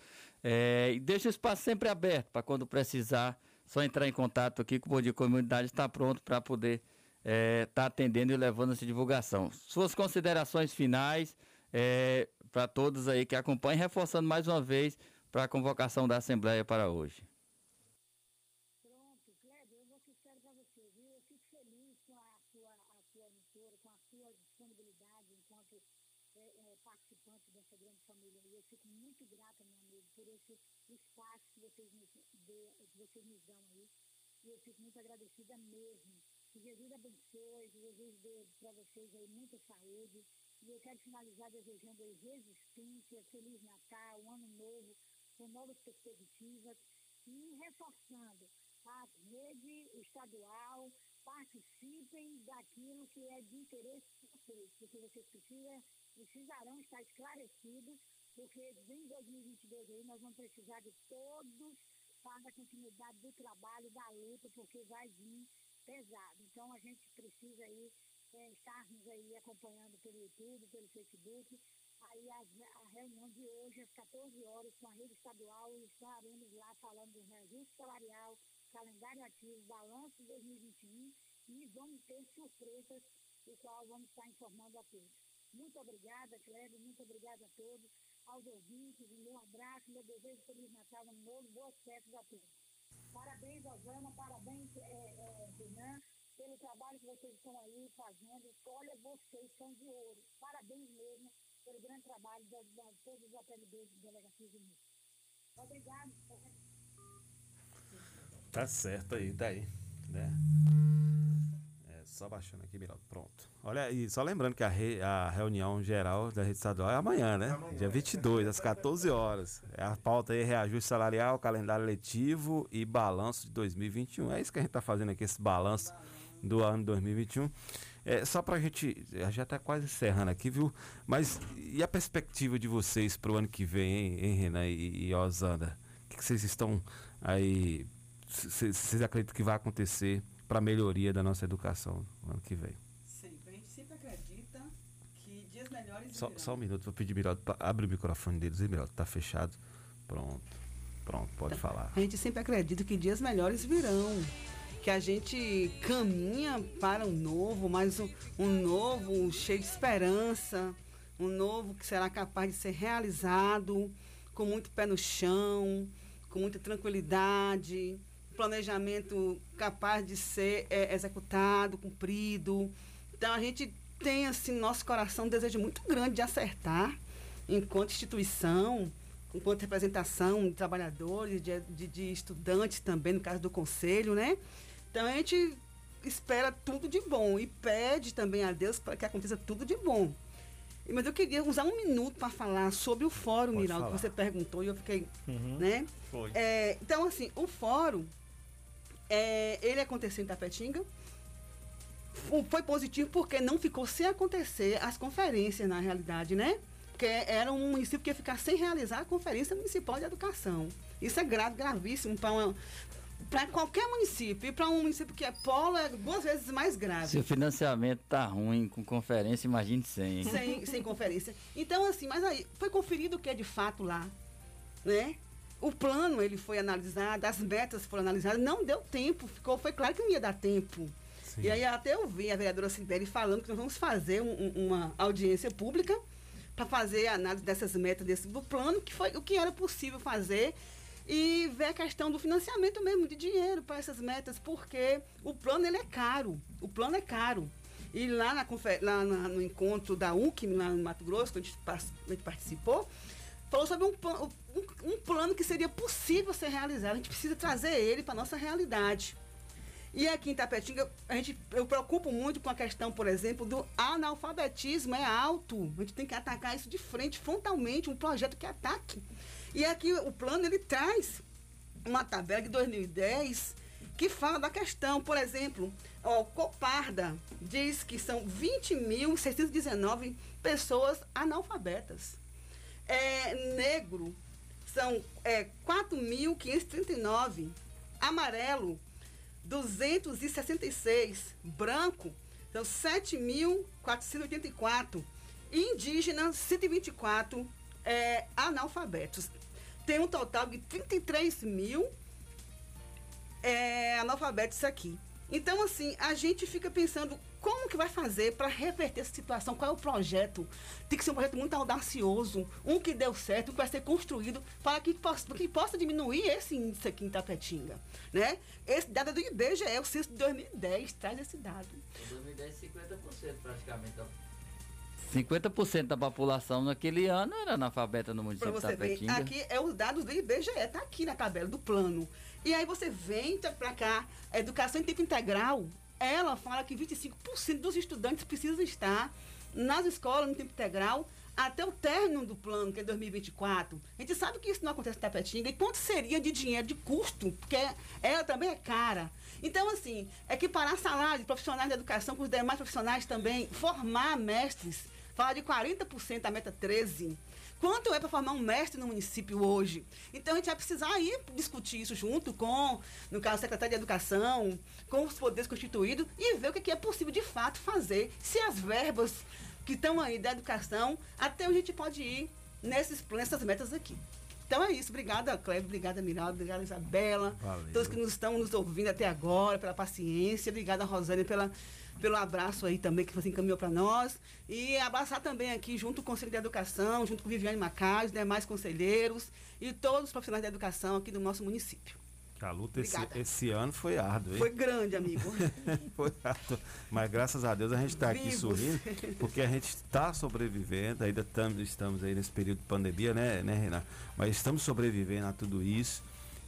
[SPEAKER 8] é, e deixa o espaço sempre aberto para quando precisar, só entrar em contato aqui com o Bom Dia Comunidade, está pronto para poder estar é, tá atendendo e levando essa divulgação. Suas considerações finais é, para todos aí que acompanham, reforçando mais uma vez para a convocação da Assembleia para hoje.
[SPEAKER 21] Pronto, Kleber, eu vou sincero para você, viu? Eu fico feliz com a sua, a sua emissora, com a sua disponibilidade enquanto é, é, participante dessa grande família. E eu fico muito grata, meu amigo, por esse espaço que vocês nos, dê, que vocês nos dão aí. E eu fico muito agradecida mesmo. Que Jesus abençoe, que Jesus dê para vocês aí muita saúde. E eu quero finalizar desejando aí resistência, Feliz Natal, um ano novo, com novas perspectivas e reforçando a rede estadual, participem daquilo que é de interesse de vocês, porque vocês precisam, precisarão estar esclarecidos, porque em 2022 aí nós vamos precisar de todos para a continuidade do trabalho, da luta, porque vai vir pesado. Então a gente precisa aí é, estarmos aí acompanhando pelo YouTube, pelo Facebook, aí a, a, reunião de hoje às 14 horas com a rede estadual e estaremos lá falando do reajuste salarial, calendário ativo, balanço de 2021 e vamos ter surpresas, o qual vamos estar informando a todos. Muito obrigada, Kleber, muito obrigada a todos, aos ouvintes, um abraço, meu desejo de Feliz Natal, um novo, boas festas a todos. Parabéns, Osana, parabéns, é, é, pelo trabalho que vocês estão aí fazendo. Olha, vocês são de ouro. Parabéns mesmo pelo grande trabalho de, de todos os APLBs de Delegacias Unidas. Obrigado.
[SPEAKER 1] Tá certo aí, tá aí. Né? É, só baixando aqui, Miraldo. Pronto. Olha, e só lembrando que a, re, a reunião geral da rede estadual é amanhã, né? Amanhã. Dia 22, às 14 horas. É a pauta aí, reajuste salarial, calendário letivo e balanço de 2021. É isso que a gente tá fazendo aqui, esse balanço do ano 2021. É, só para a gente, já está quase encerrando aqui, viu? Mas e a perspectiva de vocês para o ano que vem, hein, hein Renan e, e Osanda? O que, vocês estão aí, vocês acreditam que vai acontecer para a melhoria da nossa educação no ano que vem?
[SPEAKER 20] Sempre, a gente sempre acredita que dias melhores
[SPEAKER 1] Só, só um minuto, vou pedir Miraldo, abre o microfone deles, Miraldo, tá fechado. Pronto, pronto, pode
[SPEAKER 20] Tá.
[SPEAKER 1] falar.
[SPEAKER 20] A gente sempre acredita que dias melhores virão. Que a gente caminha para um novo, mas um, um novo cheio de esperança, um novo que será capaz de ser realizado com muito pé no chão, com muita tranquilidade, planejamento capaz de ser é, executado, cumprido. Então a gente tem assim no nosso coração um desejo muito grande de acertar enquanto instituição, enquanto representação de trabalhadores, de, de, de estudantes também, no caso do conselho, né? Então a gente espera tudo de bom e pede também a Deus para que aconteça tudo de bom. Mas eu queria usar um minuto para falar sobre o fórum,
[SPEAKER 22] Pode
[SPEAKER 20] Miraldo, que você perguntou e eu fiquei,
[SPEAKER 22] Uhum.
[SPEAKER 20] né?
[SPEAKER 22] Foi.
[SPEAKER 20] É, então, assim, o fórum, é, ele aconteceu em Tapetinga. Foi positivo porque não ficou sem acontecer as conferências, na realidade, né? Porque era um município que ia ficar sem realizar a Conferência Municipal de Educação. Isso é grave, gravíssimo para para qualquer município. E para um município que é polo, é duas vezes mais grave.
[SPEAKER 8] Se o financiamento tá ruim com conferência, imagine sem.
[SPEAKER 20] sem, sem conferência. Então, assim, mas aí foi conferido o que é de fato lá, né? O plano, ele foi analisado, as metas foram analisadas, não deu tempo, ficou, foi claro que não ia dar tempo. E aí até eu vi a vereadora Sibeli falando que nós vamos fazer um- uma audiência pública para fazer a análise dessas metas desse, do plano, que foi o que era possível fazer e ver a questão do financiamento mesmo de dinheiro para essas metas, porque o plano ele é caro, o plano é caro. E lá, na, lá na, no encontro da UCM, lá no Mato Grosso, que a gente, participou, falou sobre um, um, um, plano que seria possível ser realizado. A gente precisa trazer ele para a nossa realidade. E aqui em Tapetinga, a gente, eu preocupo muito com a questão, por exemplo, do analfabetismo. É alto. A gente tem que atacar isso de frente, frontalmente, um projeto que ataque. E aqui o plano ele traz uma tabela de 2010 que fala da questão, por exemplo, ó, Coparda diz que são 20.619 pessoas analfabetas. É, negro são é, 4.539. Amarelo, 266. Branco, são 7.484. Indígena, 124 é, analfabetos. Tem um total de 33 mil é, analfabetos aqui. Então, assim, a gente fica pensando como que vai fazer para reverter essa situação, qual é o projeto. Tem que ser um projeto muito audacioso, um que deu certo, um que vai ser construído para que possa, que possa diminuir esse índice aqui em Tapetinga. Né? Esse dado é do IBGE, o censo de 2010, traz esse dado.
[SPEAKER 8] Em 2010, 50% praticamente 50% da população naquele ano era analfabeta no município de Tapetinga.
[SPEAKER 20] Ver, aqui é os dados do IBGE, está aqui na tabela do plano. E aí você vem para cá, educação em tempo integral, ela fala que 25% dos estudantes precisam estar nas escolas no tempo integral até o término do plano, que é 2024. A gente sabe que isso não acontece em Tapetinga. E quanto seria de dinheiro, de custo? Porque ela também é cara. Então, assim, equiparar salário de profissionais da educação com os demais profissionais também, formar mestres Fala de 40% a meta 13. Quanto é para formar um mestre no município hoje? Então a gente vai precisar ir discutir isso junto com, no caso, o secretário de Educação, com os poderes constituídos e ver o que é possível de fato fazer. Se as verbas que estão aí da educação, até onde a gente pode ir nesses, nessas metas aqui. Então é isso. Obrigada, Cleber. Obrigada, Miraldo. Obrigada, Isabela. Valeu. Todos que nos estão nos ouvindo até agora, pela paciência. Obrigada, Rosane, pela pelo abraço aí também que você encaminhou para nós. E abraçar também aqui, junto com o Conselho de Educação, junto com Viviane Macaz, demais conselheiros e todos os profissionais da educação aqui do nosso município.
[SPEAKER 1] A luta esse, esse, ano foi árdua, hein?
[SPEAKER 20] Foi grande, amigo.
[SPEAKER 1] foi árdua. Mas graças a Deus a gente está aqui sorrindo, porque a gente está sobrevivendo, ainda tam, estamos aí nesse período de pandemia, né, né, Renan? Mas estamos sobrevivendo a tudo isso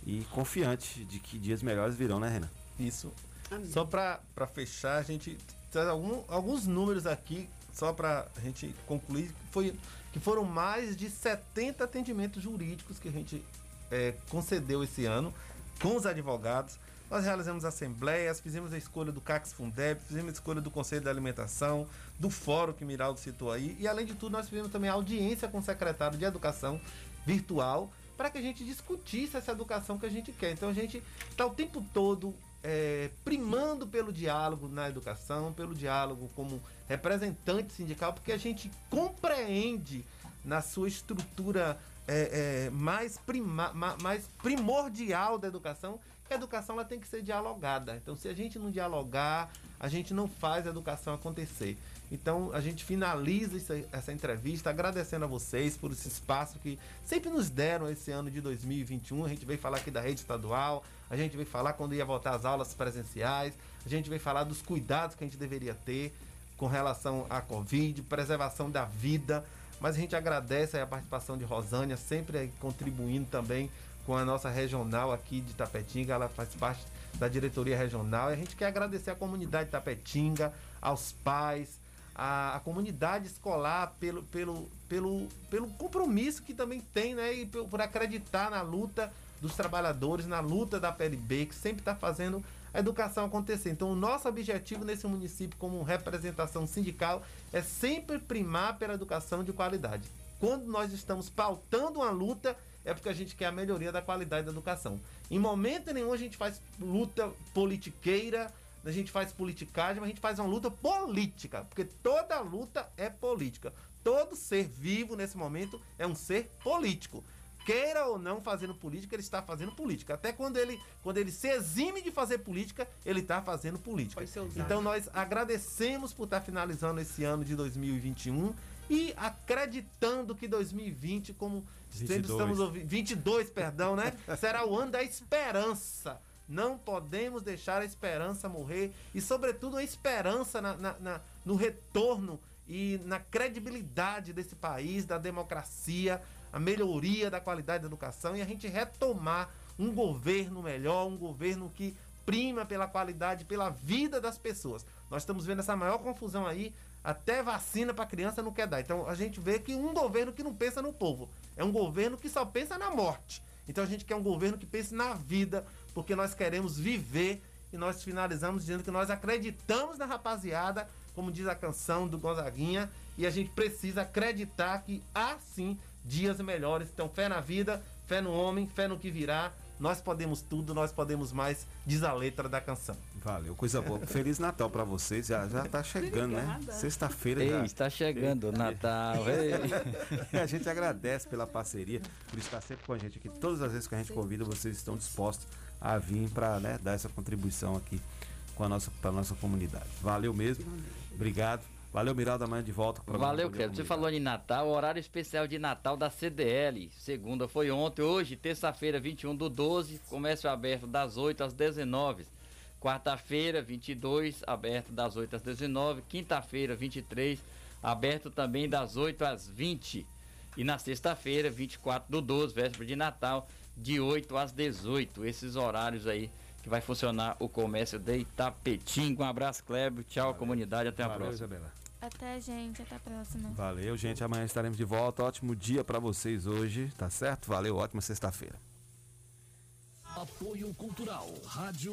[SPEAKER 1] e confiante de que dias melhores virão, né, Renan?
[SPEAKER 19] Isso. Amém. Só para fechar, a gente traz algum, alguns números aqui, só para a gente concluir, foi, que foram mais de 70 atendimentos jurídicos que a gente é, concedeu esse ano com os advogados. Nós realizamos assembleias, fizemos a escolha do CAX Fundeb, fizemos a escolha do Conselho da Alimentação, do fórum que Miraldo citou aí, e além de tudo, nós fizemos também audiência com o secretário de Educação virtual para que a gente discutisse essa educação que a gente quer. Então a gente está o tempo todo é, primando pelo diálogo na educação, pelo diálogo como representante sindical, porque a gente compreende na sua estrutura é, é, mais, prima, mais primordial da educação que a educação ela tem que ser dialogada. Então, se a gente não dialogar, a gente não faz a educação acontecer. Então a gente finaliza essa, essa, entrevista agradecendo a vocês por esse espaço que sempre nos deram esse ano de 2021. A gente veio falar aqui da rede estadual, a gente veio falar quando ia voltar às aulas presenciais, a gente veio falar dos cuidados que a gente deveria ter com relação à Covid, preservação da vida. Mas a gente agradece a participação de Rosânia, sempre contribuindo também com a nossa regional aqui de Tapetinga. Ela faz parte da diretoria regional. E a gente quer agradecer à comunidade de Tapetinga, aos pais, a, comunidade escolar pelo, pelo, pelo, pelo compromisso que também tem, né? E por, por acreditar na luta dos trabalhadores, na luta da PLB, que sempre está fazendo a educação acontecer. Então, o nosso objetivo nesse município, como representação sindical, é sempre primar pela educação de qualidade. Quando nós estamos pautando uma luta, é porque a gente quer a melhoria da qualidade da educação. Em momento nenhum a gente faz luta politiqueira, a gente faz politicagem, mas a gente faz uma luta política, porque toda luta é política. Todo ser vivo nesse momento é um ser político. Queira ou não fazendo política, ele está fazendo política. Até quando ele, quando ele se exime de fazer política, ele está fazendo política.
[SPEAKER 20] Pode ser usado.
[SPEAKER 19] Então nós agradecemos por estar finalizando esse ano de 2021 e acreditando que 2020, como sempre
[SPEAKER 1] 22.
[SPEAKER 19] estamos ouvindo, 22, perdão, né? Será o ano da esperança. Não podemos deixar a esperança morrer e, sobretudo, a esperança na- na- na- no retorno e na credibilidade desse país, da democracia, a melhoria da qualidade da educação e a gente retomar um governo melhor, um governo que prima pela qualidade, pela vida das pessoas. Nós estamos vendo essa maior confusão aí, até vacina para criança não quer dar. Então a gente vê que um governo que não pensa no povo, é um governo que só pensa na morte. Então a gente quer um governo que pense na vida, porque nós queremos viver e nós finalizamos dizendo que nós acreditamos na rapaziada, como diz a canção do Gonzaguinha, e a gente precisa acreditar que há sim dias melhores. Então, fé na vida, fé no homem, fé no que virá. Nós podemos tudo, nós podemos mais, diz a letra da canção.
[SPEAKER 1] Valeu, coisa boa. Feliz Natal pra vocês. Já, já tá chegando, né?
[SPEAKER 19] Obrigada.
[SPEAKER 1] Sexta-feira
[SPEAKER 8] Ei,
[SPEAKER 1] já.
[SPEAKER 8] está chegando o Natal. ei.
[SPEAKER 1] A gente agradece pela parceria, por estar sempre com a gente aqui. Todas as vezes que a gente convida, vocês estão dispostos a vir para dar essa contribuição aqui com a nossa, pra nossa comunidade. Valeu mesmo. Obrigado. Valeu, Miralda, amanhã de volta. com o
[SPEAKER 8] Valeu, Cleber. Você falou em Natal, horário especial de Natal da CDL. Segunda foi ontem, hoje, terça-feira, 21 do 12, comércio aberto das 8 às 19. Quarta-feira, 22, aberto das 8 às 19. Quinta-feira, 23, aberto também das 8 às 20. E na sexta-feira, 24 do 12, véspera de Natal, de 8 às 18. Esses horários aí que vai funcionar o comércio de Itapetinga. Um abraço, Kleber. Tchau, comunidade. Até a
[SPEAKER 1] Valeu,
[SPEAKER 8] próxima.
[SPEAKER 1] Isabela.
[SPEAKER 4] Até, gente. Até a próxima.
[SPEAKER 1] Valeu, gente. Amanhã estaremos de volta. Ótimo dia para vocês hoje, tá certo? Valeu, ótima sexta-feira.
[SPEAKER 17] Apoio Cultural. Rádio